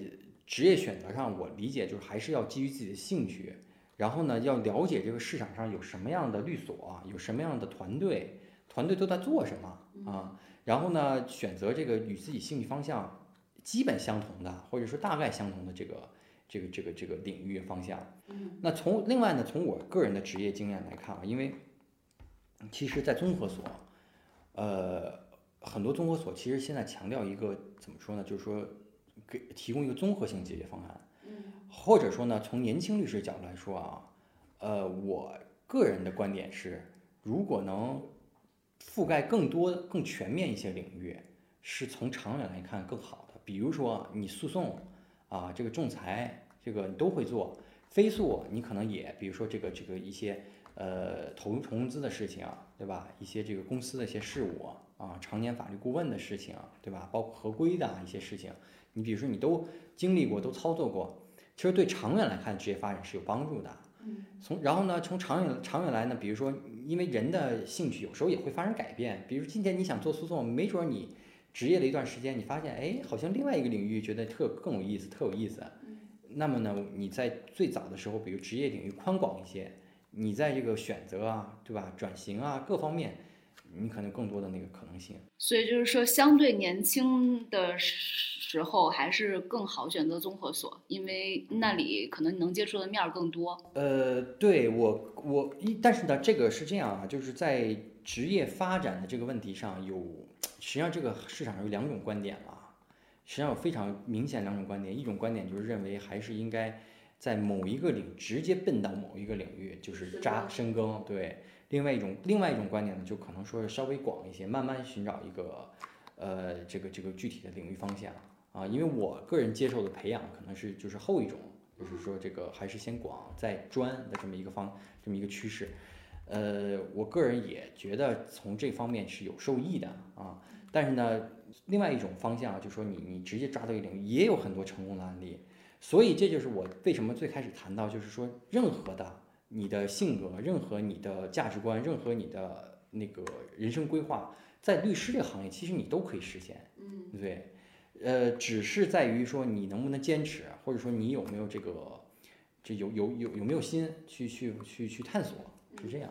职业选择上，我理解就是还是要基于自己的兴趣，然后呢要了解这个市场上有什么样的律所，有什么样的团队，团队都在做什么啊，然后呢选择这个与自己兴趣方向基本相同的，或者说大概相同的这个这个这个这个领域方向。嗯那从另外呢，从我个人的职业经验来看啊，因为其实，在综合所，呃，很多综合所其实现在强调一个怎么说呢？就是说给提供一个综合性解决方案，嗯或者说呢，从年轻律师角度来说啊，呃，我个人的观点是，如果能覆盖更多、更全面一些领域，是从长远来看更好的。比如说你诉讼啊，这个仲裁，这个你都会做；非诉你可能也，比如说这个这个一些呃投融资的事情啊，对吧？一些这个公司的一些事务啊，啊，常年法律顾问的事情啊，对吧？包括合规的啊一些事情，你比如说你都经历过，都操作过，其实对长远来看职业发展是有帮助的。从然后呢，从长远长远来呢，比如说，因为人的兴趣有时候也会发生改变，比如今天你想做诉讼，没准儿你职业了一段时间，你发现哎，好像另外一个领域觉得特更有意思，特有意思。那么呢，你在最早的时候，比如职业领域宽广一些，你在这个选择啊，对吧，转型啊各方面，你可能更多的那个可能性。所以就是说，相对年轻的时候，还是更好选择综合所，因为那里可能能接触的面儿更多。呃，对我我一，但是呢，这个是这样啊，就是在职业发展的这个问题上有，实际上这个市场上有两种观点了，实际上有非常明显两种观点，一种观点就是认为还是应该在某一个领直接奔到某一个领域，就是扎深耕，对。另外一种另外一种观点呢，就可能说是稍微广一些，慢慢寻找一个呃这个这个具体的领域方向啊，因为我个人接受的培养可能是就是后一种。就是说这个还是先广再专的这么一个方这么一个趋势，呃，我个人也觉得从这方面是有受益的啊。但是呢，另外一种方向就是说你你直接抓到一个领域，也有很多成功的案例。所以这就是我为什么最开始谈到，就是说任何的你的性格，任何你的价值观，任何你的那个人生规划，在律师这个行业其实你都可以实现。嗯对，呃，只是在于说你能不能坚持，或者说你有没有这个，这有有有有没有心去去去去探索，是这样。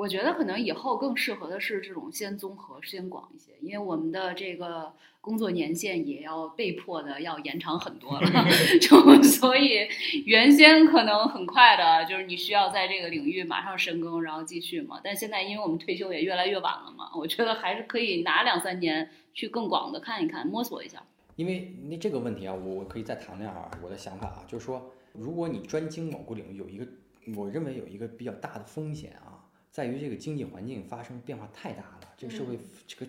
我觉得可能以后更适合的是这种先综合、先广一些，因为我们的这个工作年限也要被迫的要延长很多了，<laughs> 就所以原先可能很快的，就是你需要在这个领域马上深耕，然后继续嘛。但现在因为我们退休也越来越晚了嘛，我觉得还是可以拿两三年去更广的看一看，摸索一下。因为那这个问题啊，我我可以再谈两下我的想法啊，就是说，如果你专精某个领域，有一个我认为有一个比较大的风险啊。在于这个经济环境发生变化太大了，这个社会这个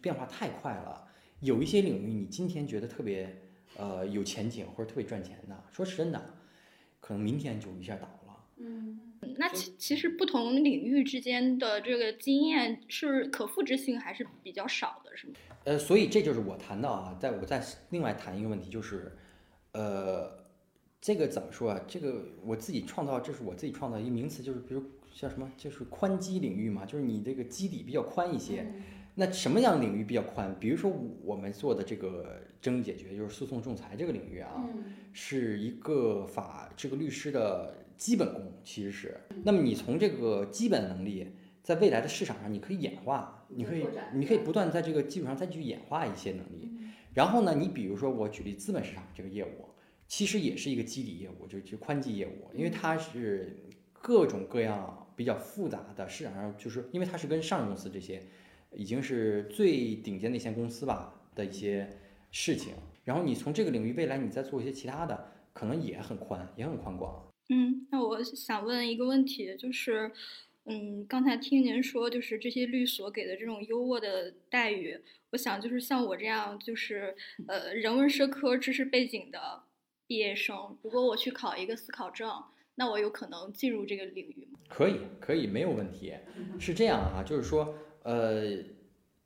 变化太快了。有一些领域你今天觉得特别呃有前景或者特别赚钱的，说是真的，可能明天就一下倒了。嗯，那其其实不同领域之间的这个经验是可复制性还是比较少的，是吗？呃，所以这就是我谈到啊，在我再另外谈一个问题，就是呃，这个怎么说啊？这个我自己创造，这是我自己创造一个名词，就是比如。叫什么？就是宽基领域嘛，就是你这个基底比较宽一些。那什么样领域比较宽？比如说我们做的这个争议解决，就是诉讼仲裁这个领域啊，是一个法这个律师的基本功，其实是。那么你从这个基本能力，在未来的市场上，你可以演化，你可以你可以不断在这个基础上再去演化一些能力。然后呢，你比如说我举例资本市场这个业务，其实也是一个基底业务，就就宽基业务，因为它是各种各样。比较复杂的市场上，就是因为它是跟上市公司这些已经是最顶尖的一些公司吧的一些事情，然后你从这个领域未来你再做一些其他的，可能也很宽，也很宽广。嗯，那我想问一个问题，就是，嗯，刚才听您说就是这些律所给的这种优渥的待遇，我想就是像我这样就是呃人文社科知识背景的毕业生，如果我去考一个司考证。那我有可能进入这个领域吗？可以，可以，没有问题。是这样啊，就是说，呃，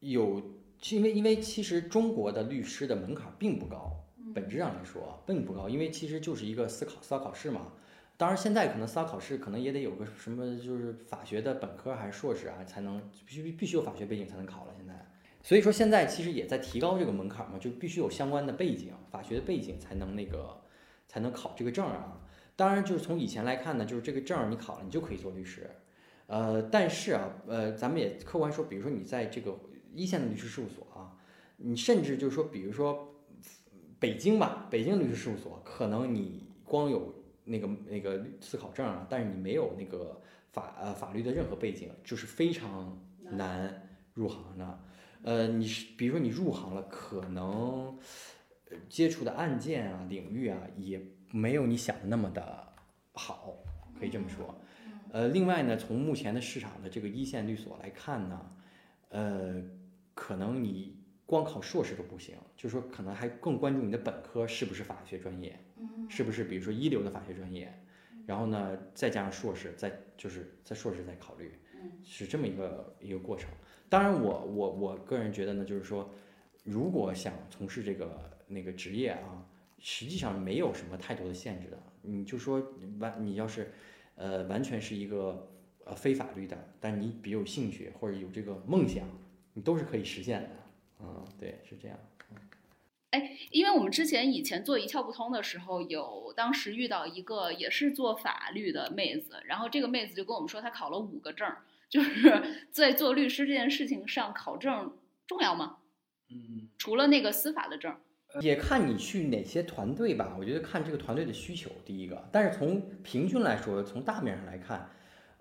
有，因为因为其实中国的律师的门槛并不高，本质上来说并不高，因为其实就是一个司考司法考试嘛。当然，现在可能司法考试可能也得有个什么，就是法学的本科还是硕士啊，才能必须必须有法学背景才能考了。现在，所以说现在其实也在提高这个门槛嘛，就必须有相关的背景，法学的背景才能那个才能考这个证啊。当然，就是从以前来看呢，就是这个证儿你考了，你就可以做律师。呃，但是啊，呃，咱们也客观说，比如说你在这个一线的律师事务所啊，你甚至就是说，比如说北京吧，北京律师事务所，可能你光有那个那个司考证啊，但是你没有那个法呃法律的任何背景，就是非常难入行的。呃，你是比如说你入行了，可能接触的案件啊、领域啊也。没有你想的那么的好，可以这么说。呃，另外呢，从目前的市场的这个一线律所来看呢，呃，可能你光考硕士都不行，就是说可能还更关注你的本科是不是法学专业，是不是比如说一流的法学专业，然后呢再加上硕士，再就是在硕士再考虑，是这么一个一个过程。当然，我我我个人觉得呢，就是说，如果想从事这个那个职业啊。实际上没有什么太多的限制的，你就说完，你要是，呃，完全是一个呃非法律的，但你比有兴趣或者有这个梦想，你都是可以实现的。嗯，对，是这样。哎，因为我们之前以前做一窍不通的时候，有当时遇到一个也是做法律的妹子，然后这个妹子就跟我们说，她考了五个证，就是 <laughs> 在做律师这件事情上考证重要吗？嗯，除了那个司法的证。也看你去哪些团队吧，我觉得看这个团队的需求，第一个。但是从平均来说，从大面上来看，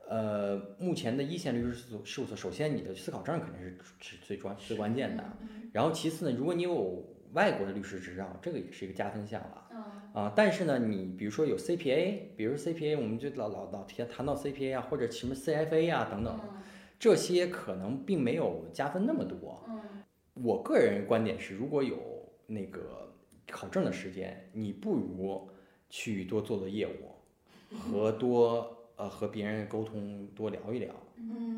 呃，目前的一线律师事务所，首先你的思考证肯定是是最关最关键的。然后其次呢，如果你有外国的律师执照，这个也是一个加分项了。啊，但是呢，你比如说有 CPA，比如 CPA，我们就老老老提谈到 CPA 啊，或者什么 CFA 啊等等，这些可能并没有加分那么多。我个人观点是，如果有那个考证的时间，你不如去多做做业务，和 <laughs> 多呃和别人沟通，多聊一聊，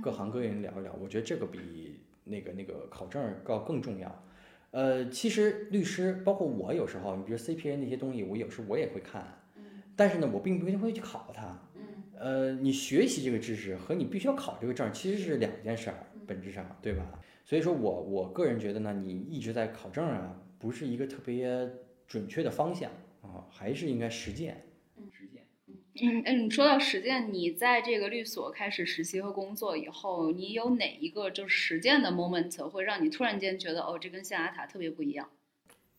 各行各业人聊一聊，我觉得这个比那个那个考证要更重要。呃，其实律师包括我有时候，你比如 CPA 那些东西，我有时我也会看，但是呢，我并不一定会去考它。呃，你学习这个知识和你必须要考这个证其实是两件事儿，本质上，对吧？所以说我我个人觉得呢，你一直在考证啊。不是一个特别准确的方向啊，还是应该实践。实践。嗯，哎，你说到实践，你在这个律所开始实习和工作以后，你有哪一个就是实践的 moment 会让你突然间觉得，哦，这跟象牙塔特别不一样？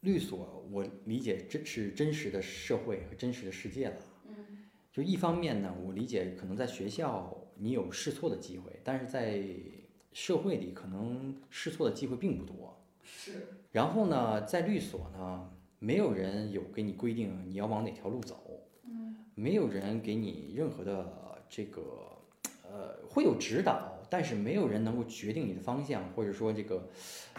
律所，我理解真是真实的社会和真实的世界了。嗯，就一方面呢，我理解可能在学校你有试错的机会，但是在社会里可能试错的机会并不多。是。然后呢，在律所呢，没有人有给你规定你要往哪条路走。嗯。没有人给你任何的这个，呃，会有指导，但是没有人能够决定你的方向，或者说这个，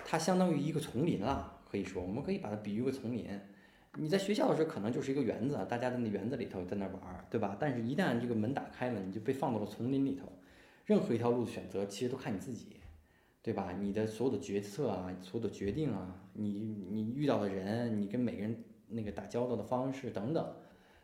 它相当于一个丛林了。可以说，我们可以把它比喻为丛林。你在学校的时候可能就是一个园子，大家在那园子里头在那玩儿，对吧？但是，一旦这个门打开了，你就被放到了丛林里头。任何一条路的选择，其实都看你自己，对吧？你的所有的决策啊，所有的决定啊，你你遇到的人，你跟每个人那个打交道的方式等等，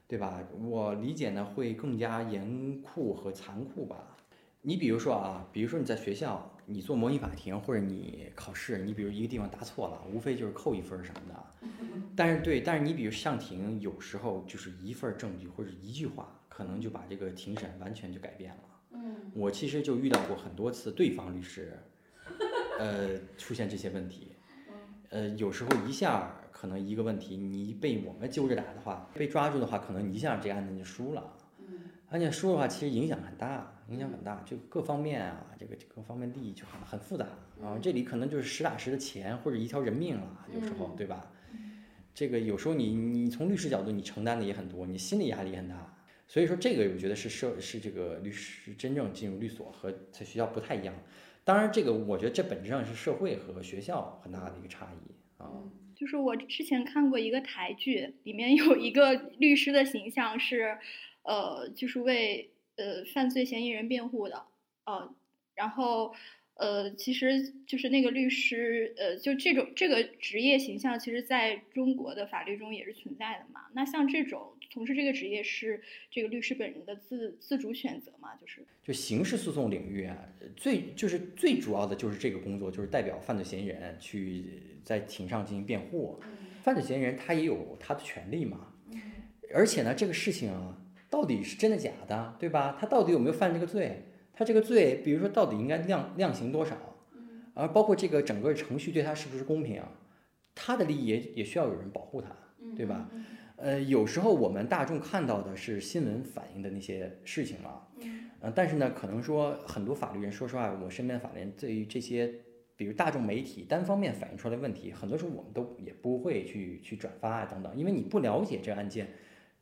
对吧？我理解呢，会更加严酷和残酷吧。你比如说啊，比如说你在学校。你做模拟法庭或者你考试，你比如一个地方答错了，无非就是扣一分什么的。<laughs> 但是对，但是你比如上庭，有时候就是一份证据或者一句话，可能就把这个庭审完全就改变了。嗯，我其实就遇到过很多次对方律师，呃，出现这些问题。呃，有时候一下可能一个问题，你被我们揪着打的话，被抓住的话，可能一下这案子就输了。而且输的话，其实影响很大。影响很大，就各方面啊，这个各方面利益就很很复杂啊。这里可能就是实打实的钱或者一条人命了，有时候，对吧？这个有时候你你从律师角度你承担的也很多，你心理压力也很大。所以说这个我觉得是社是这个律师真正进入律所和在学校不太一样。当然这个我觉得这本质上是社会和学校很大的一个差异啊。就是我之前看过一个台剧，里面有一个律师的形象是，呃，就是为。呃，犯罪嫌疑人辩护的，呃，然后，呃，其实就是那个律师，呃，就这种这个职业形象，其实在中国的法律中也是存在的嘛。那像这种从事这个职业是这个律师本人的自自主选择嘛？就是，就刑事诉讼领域啊，最就是最主要的就是这个工作，就是代表犯罪嫌疑人去在庭上进行辩护。犯罪嫌疑人他也有他的权利嘛，而且呢，这个事情啊。到底是真的假的，对吧？他到底有没有犯这个罪？他这个罪，比如说到底应该量量刑多少？而包括这个整个程序对他是不是公平啊？他的利益也也需要有人保护他，对吧？呃，有时候我们大众看到的是新闻反映的那些事情嘛，呃，但是呢，可能说很多法律人，说实话，我身边的法律人对于这些，比如大众媒体单方面反映出来的问题，很多时候我们都也不会去去转发啊等等，因为你不了解这个案件。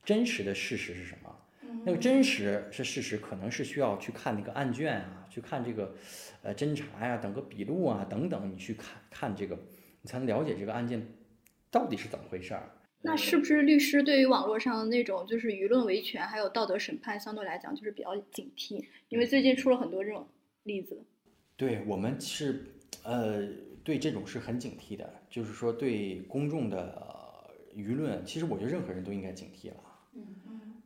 真实的事实是什么？那个真实是事实，可能是需要去看那个案卷啊，去看这个，呃，侦查呀，等个笔录啊，等等，你去看看这个，你才能了解这个案件到底是怎么回事儿。那是不是律师对于网络上的那种就是舆论维权还有道德审判，相对来讲就是比较警惕？因为最近出了很多这种例子。对我们是，呃，对这种是很警惕的，就是说对公众的舆论，其实我觉得任何人都应该警惕了。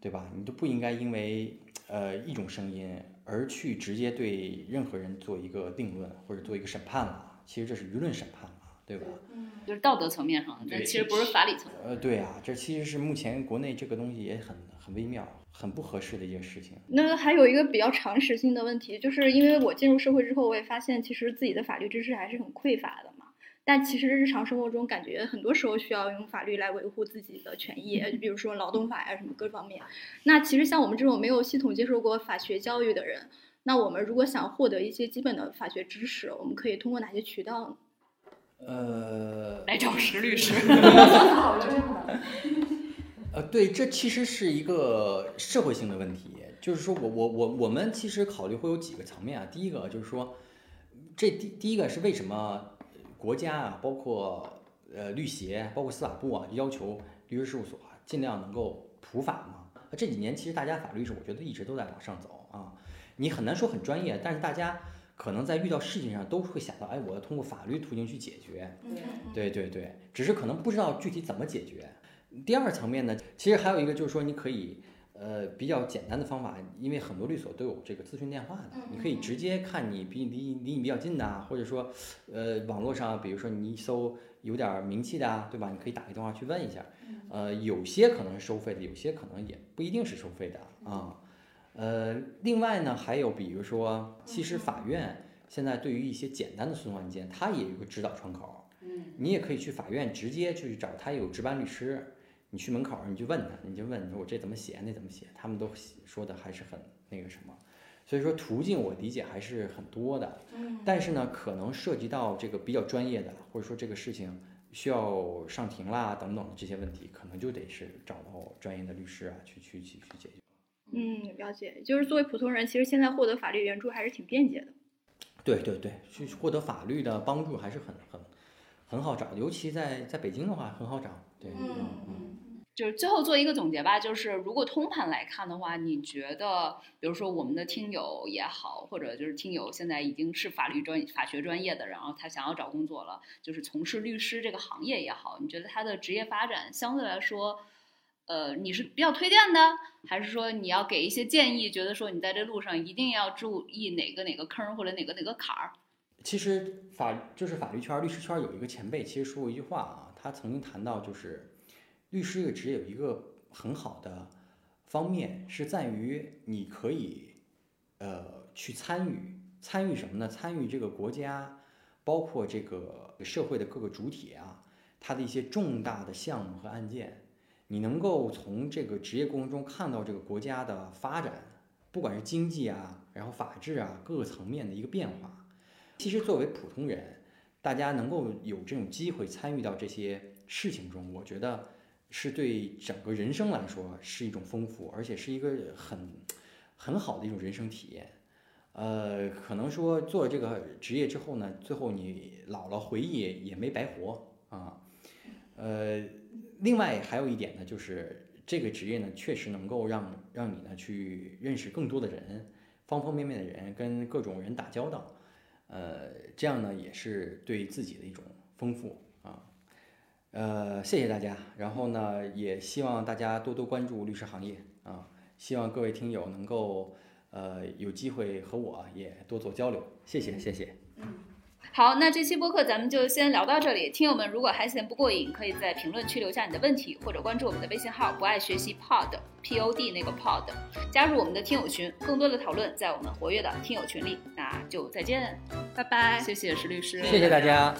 对吧？你都不应该因为呃一种声音而去直接对任何人做一个定论或者做一个审判了。其实这是舆论审判了，对吧？嗯，就是道德层面上的，但其实不是法理层。呃，对啊，这其实是目前国内这个东西也很很微妙、很不合适的一件事情。那还有一个比较常识性的问题，就是因为我进入社会之后，我也发现其实自己的法律知识还是很匮乏的。但其实日常生活中，感觉很多时候需要用法律来维护自己的权益，比如说劳动法呀什么各方面。那其实像我们这种没有系统接受过法学教育的人，那我们如果想获得一些基本的法学知识，我们可以通过哪些渠道呢？呃，来找石律师。<laughs> 呃，对，这其实是一个社会性的问题，就是说我我我我们其实考虑会有几个层面啊。第一个就是说，这第第一个是为什么？国家啊，包括呃律协，包括司法部啊，要求律师事务所啊，尽量能够普法嘛。这几年其实大家法律是我觉得一直都在往上走啊。你很难说很专业，但是大家可能在遇到事情上都会想到，哎，我要通过法律途径去解决。对对对，只是可能不知道具体怎么解决。第二层面呢，其实还有一个就是说，你可以呃比较简单的方法，因为很多律所都有这个咨询电话的，你可以直接看你比离离你比较近的啊，或者说呃网络上，比如说你一搜有点名气的啊，对吧？你可以打个电话去问一下。呃，有些可能是收费的，有些可能也不一定是收费的啊。呃，另外呢，还有比如说，其实法院现在对于一些简单的诉讼案件，它也有个指导窗口。嗯，你也可以去法院直接去找他有值班律师，你去门口儿你去问他，你就问你说我这怎么写那怎么写，他们都说的还是很那个什么。所以说途径我理解还是很多的，嗯但是呢，可能涉及到这个比较专业的，或者说这个事情需要上庭啦等等的这些问题，可能就得是找到专业的律师啊去去去去解决。嗯，了解。就是作为普通人，其实现在获得法律援助还是挺便捷的。对对对，去获得法律的帮助还是很很很好找，尤其在在北京的话很好找。对，嗯嗯。就是最后做一个总结吧，就是如果通盘来看的话，你觉得，比如说我们的听友也好，或者就是听友现在已经是法律专法学专业的，然后他想要找工作了，就是从事律师这个行业也好，你觉得他的职业发展相对来说，呃，你是比较推荐的，还是说你要给一些建议，觉得说你在这路上一定要注意哪个哪个坑或者哪个哪个坎儿？其实法就是法律圈、律师圈有一个前辈，其实说过一句话啊，他曾经谈到就是，律师这个职业有一个很好的方面是在于你可以呃去参与，参与什么呢？参与这个国家，包括这个社会的各个主体啊，它的一些重大的项目和案件，你能够从这个职业过程中看到这个国家的发展，不管是经济啊，然后法治啊各个层面的一个变化。其实作为普通人，大家能够有这种机会参与到这些事情中，我觉得是对整个人生来说是一种丰富，而且是一个很很好的一种人生体验。呃，可能说做了这个职业之后呢，最后你老了回忆也没白活啊。呃，另外还有一点呢，就是这个职业呢，确实能够让让你呢去认识更多的人，方方面面的人，跟各种人打交道。呃，这样呢也是对自己的一种丰富。呃，谢谢大家。然后呢，也希望大家多多关注律师行业啊。希望各位听友能够呃有机会和我也多做交流。谢谢，谢谢。嗯好，那这期播客咱们就先聊到这里。听友们如果还嫌不过瘾，可以在评论区留下你的问题，或者关注我们的微信号“不爱学习 Pod P O D” 那个 Pod，加入我们的听友群，更多的讨论在我们活跃的听友群里。那就再见，拜拜。谢谢石律师，谢谢大家。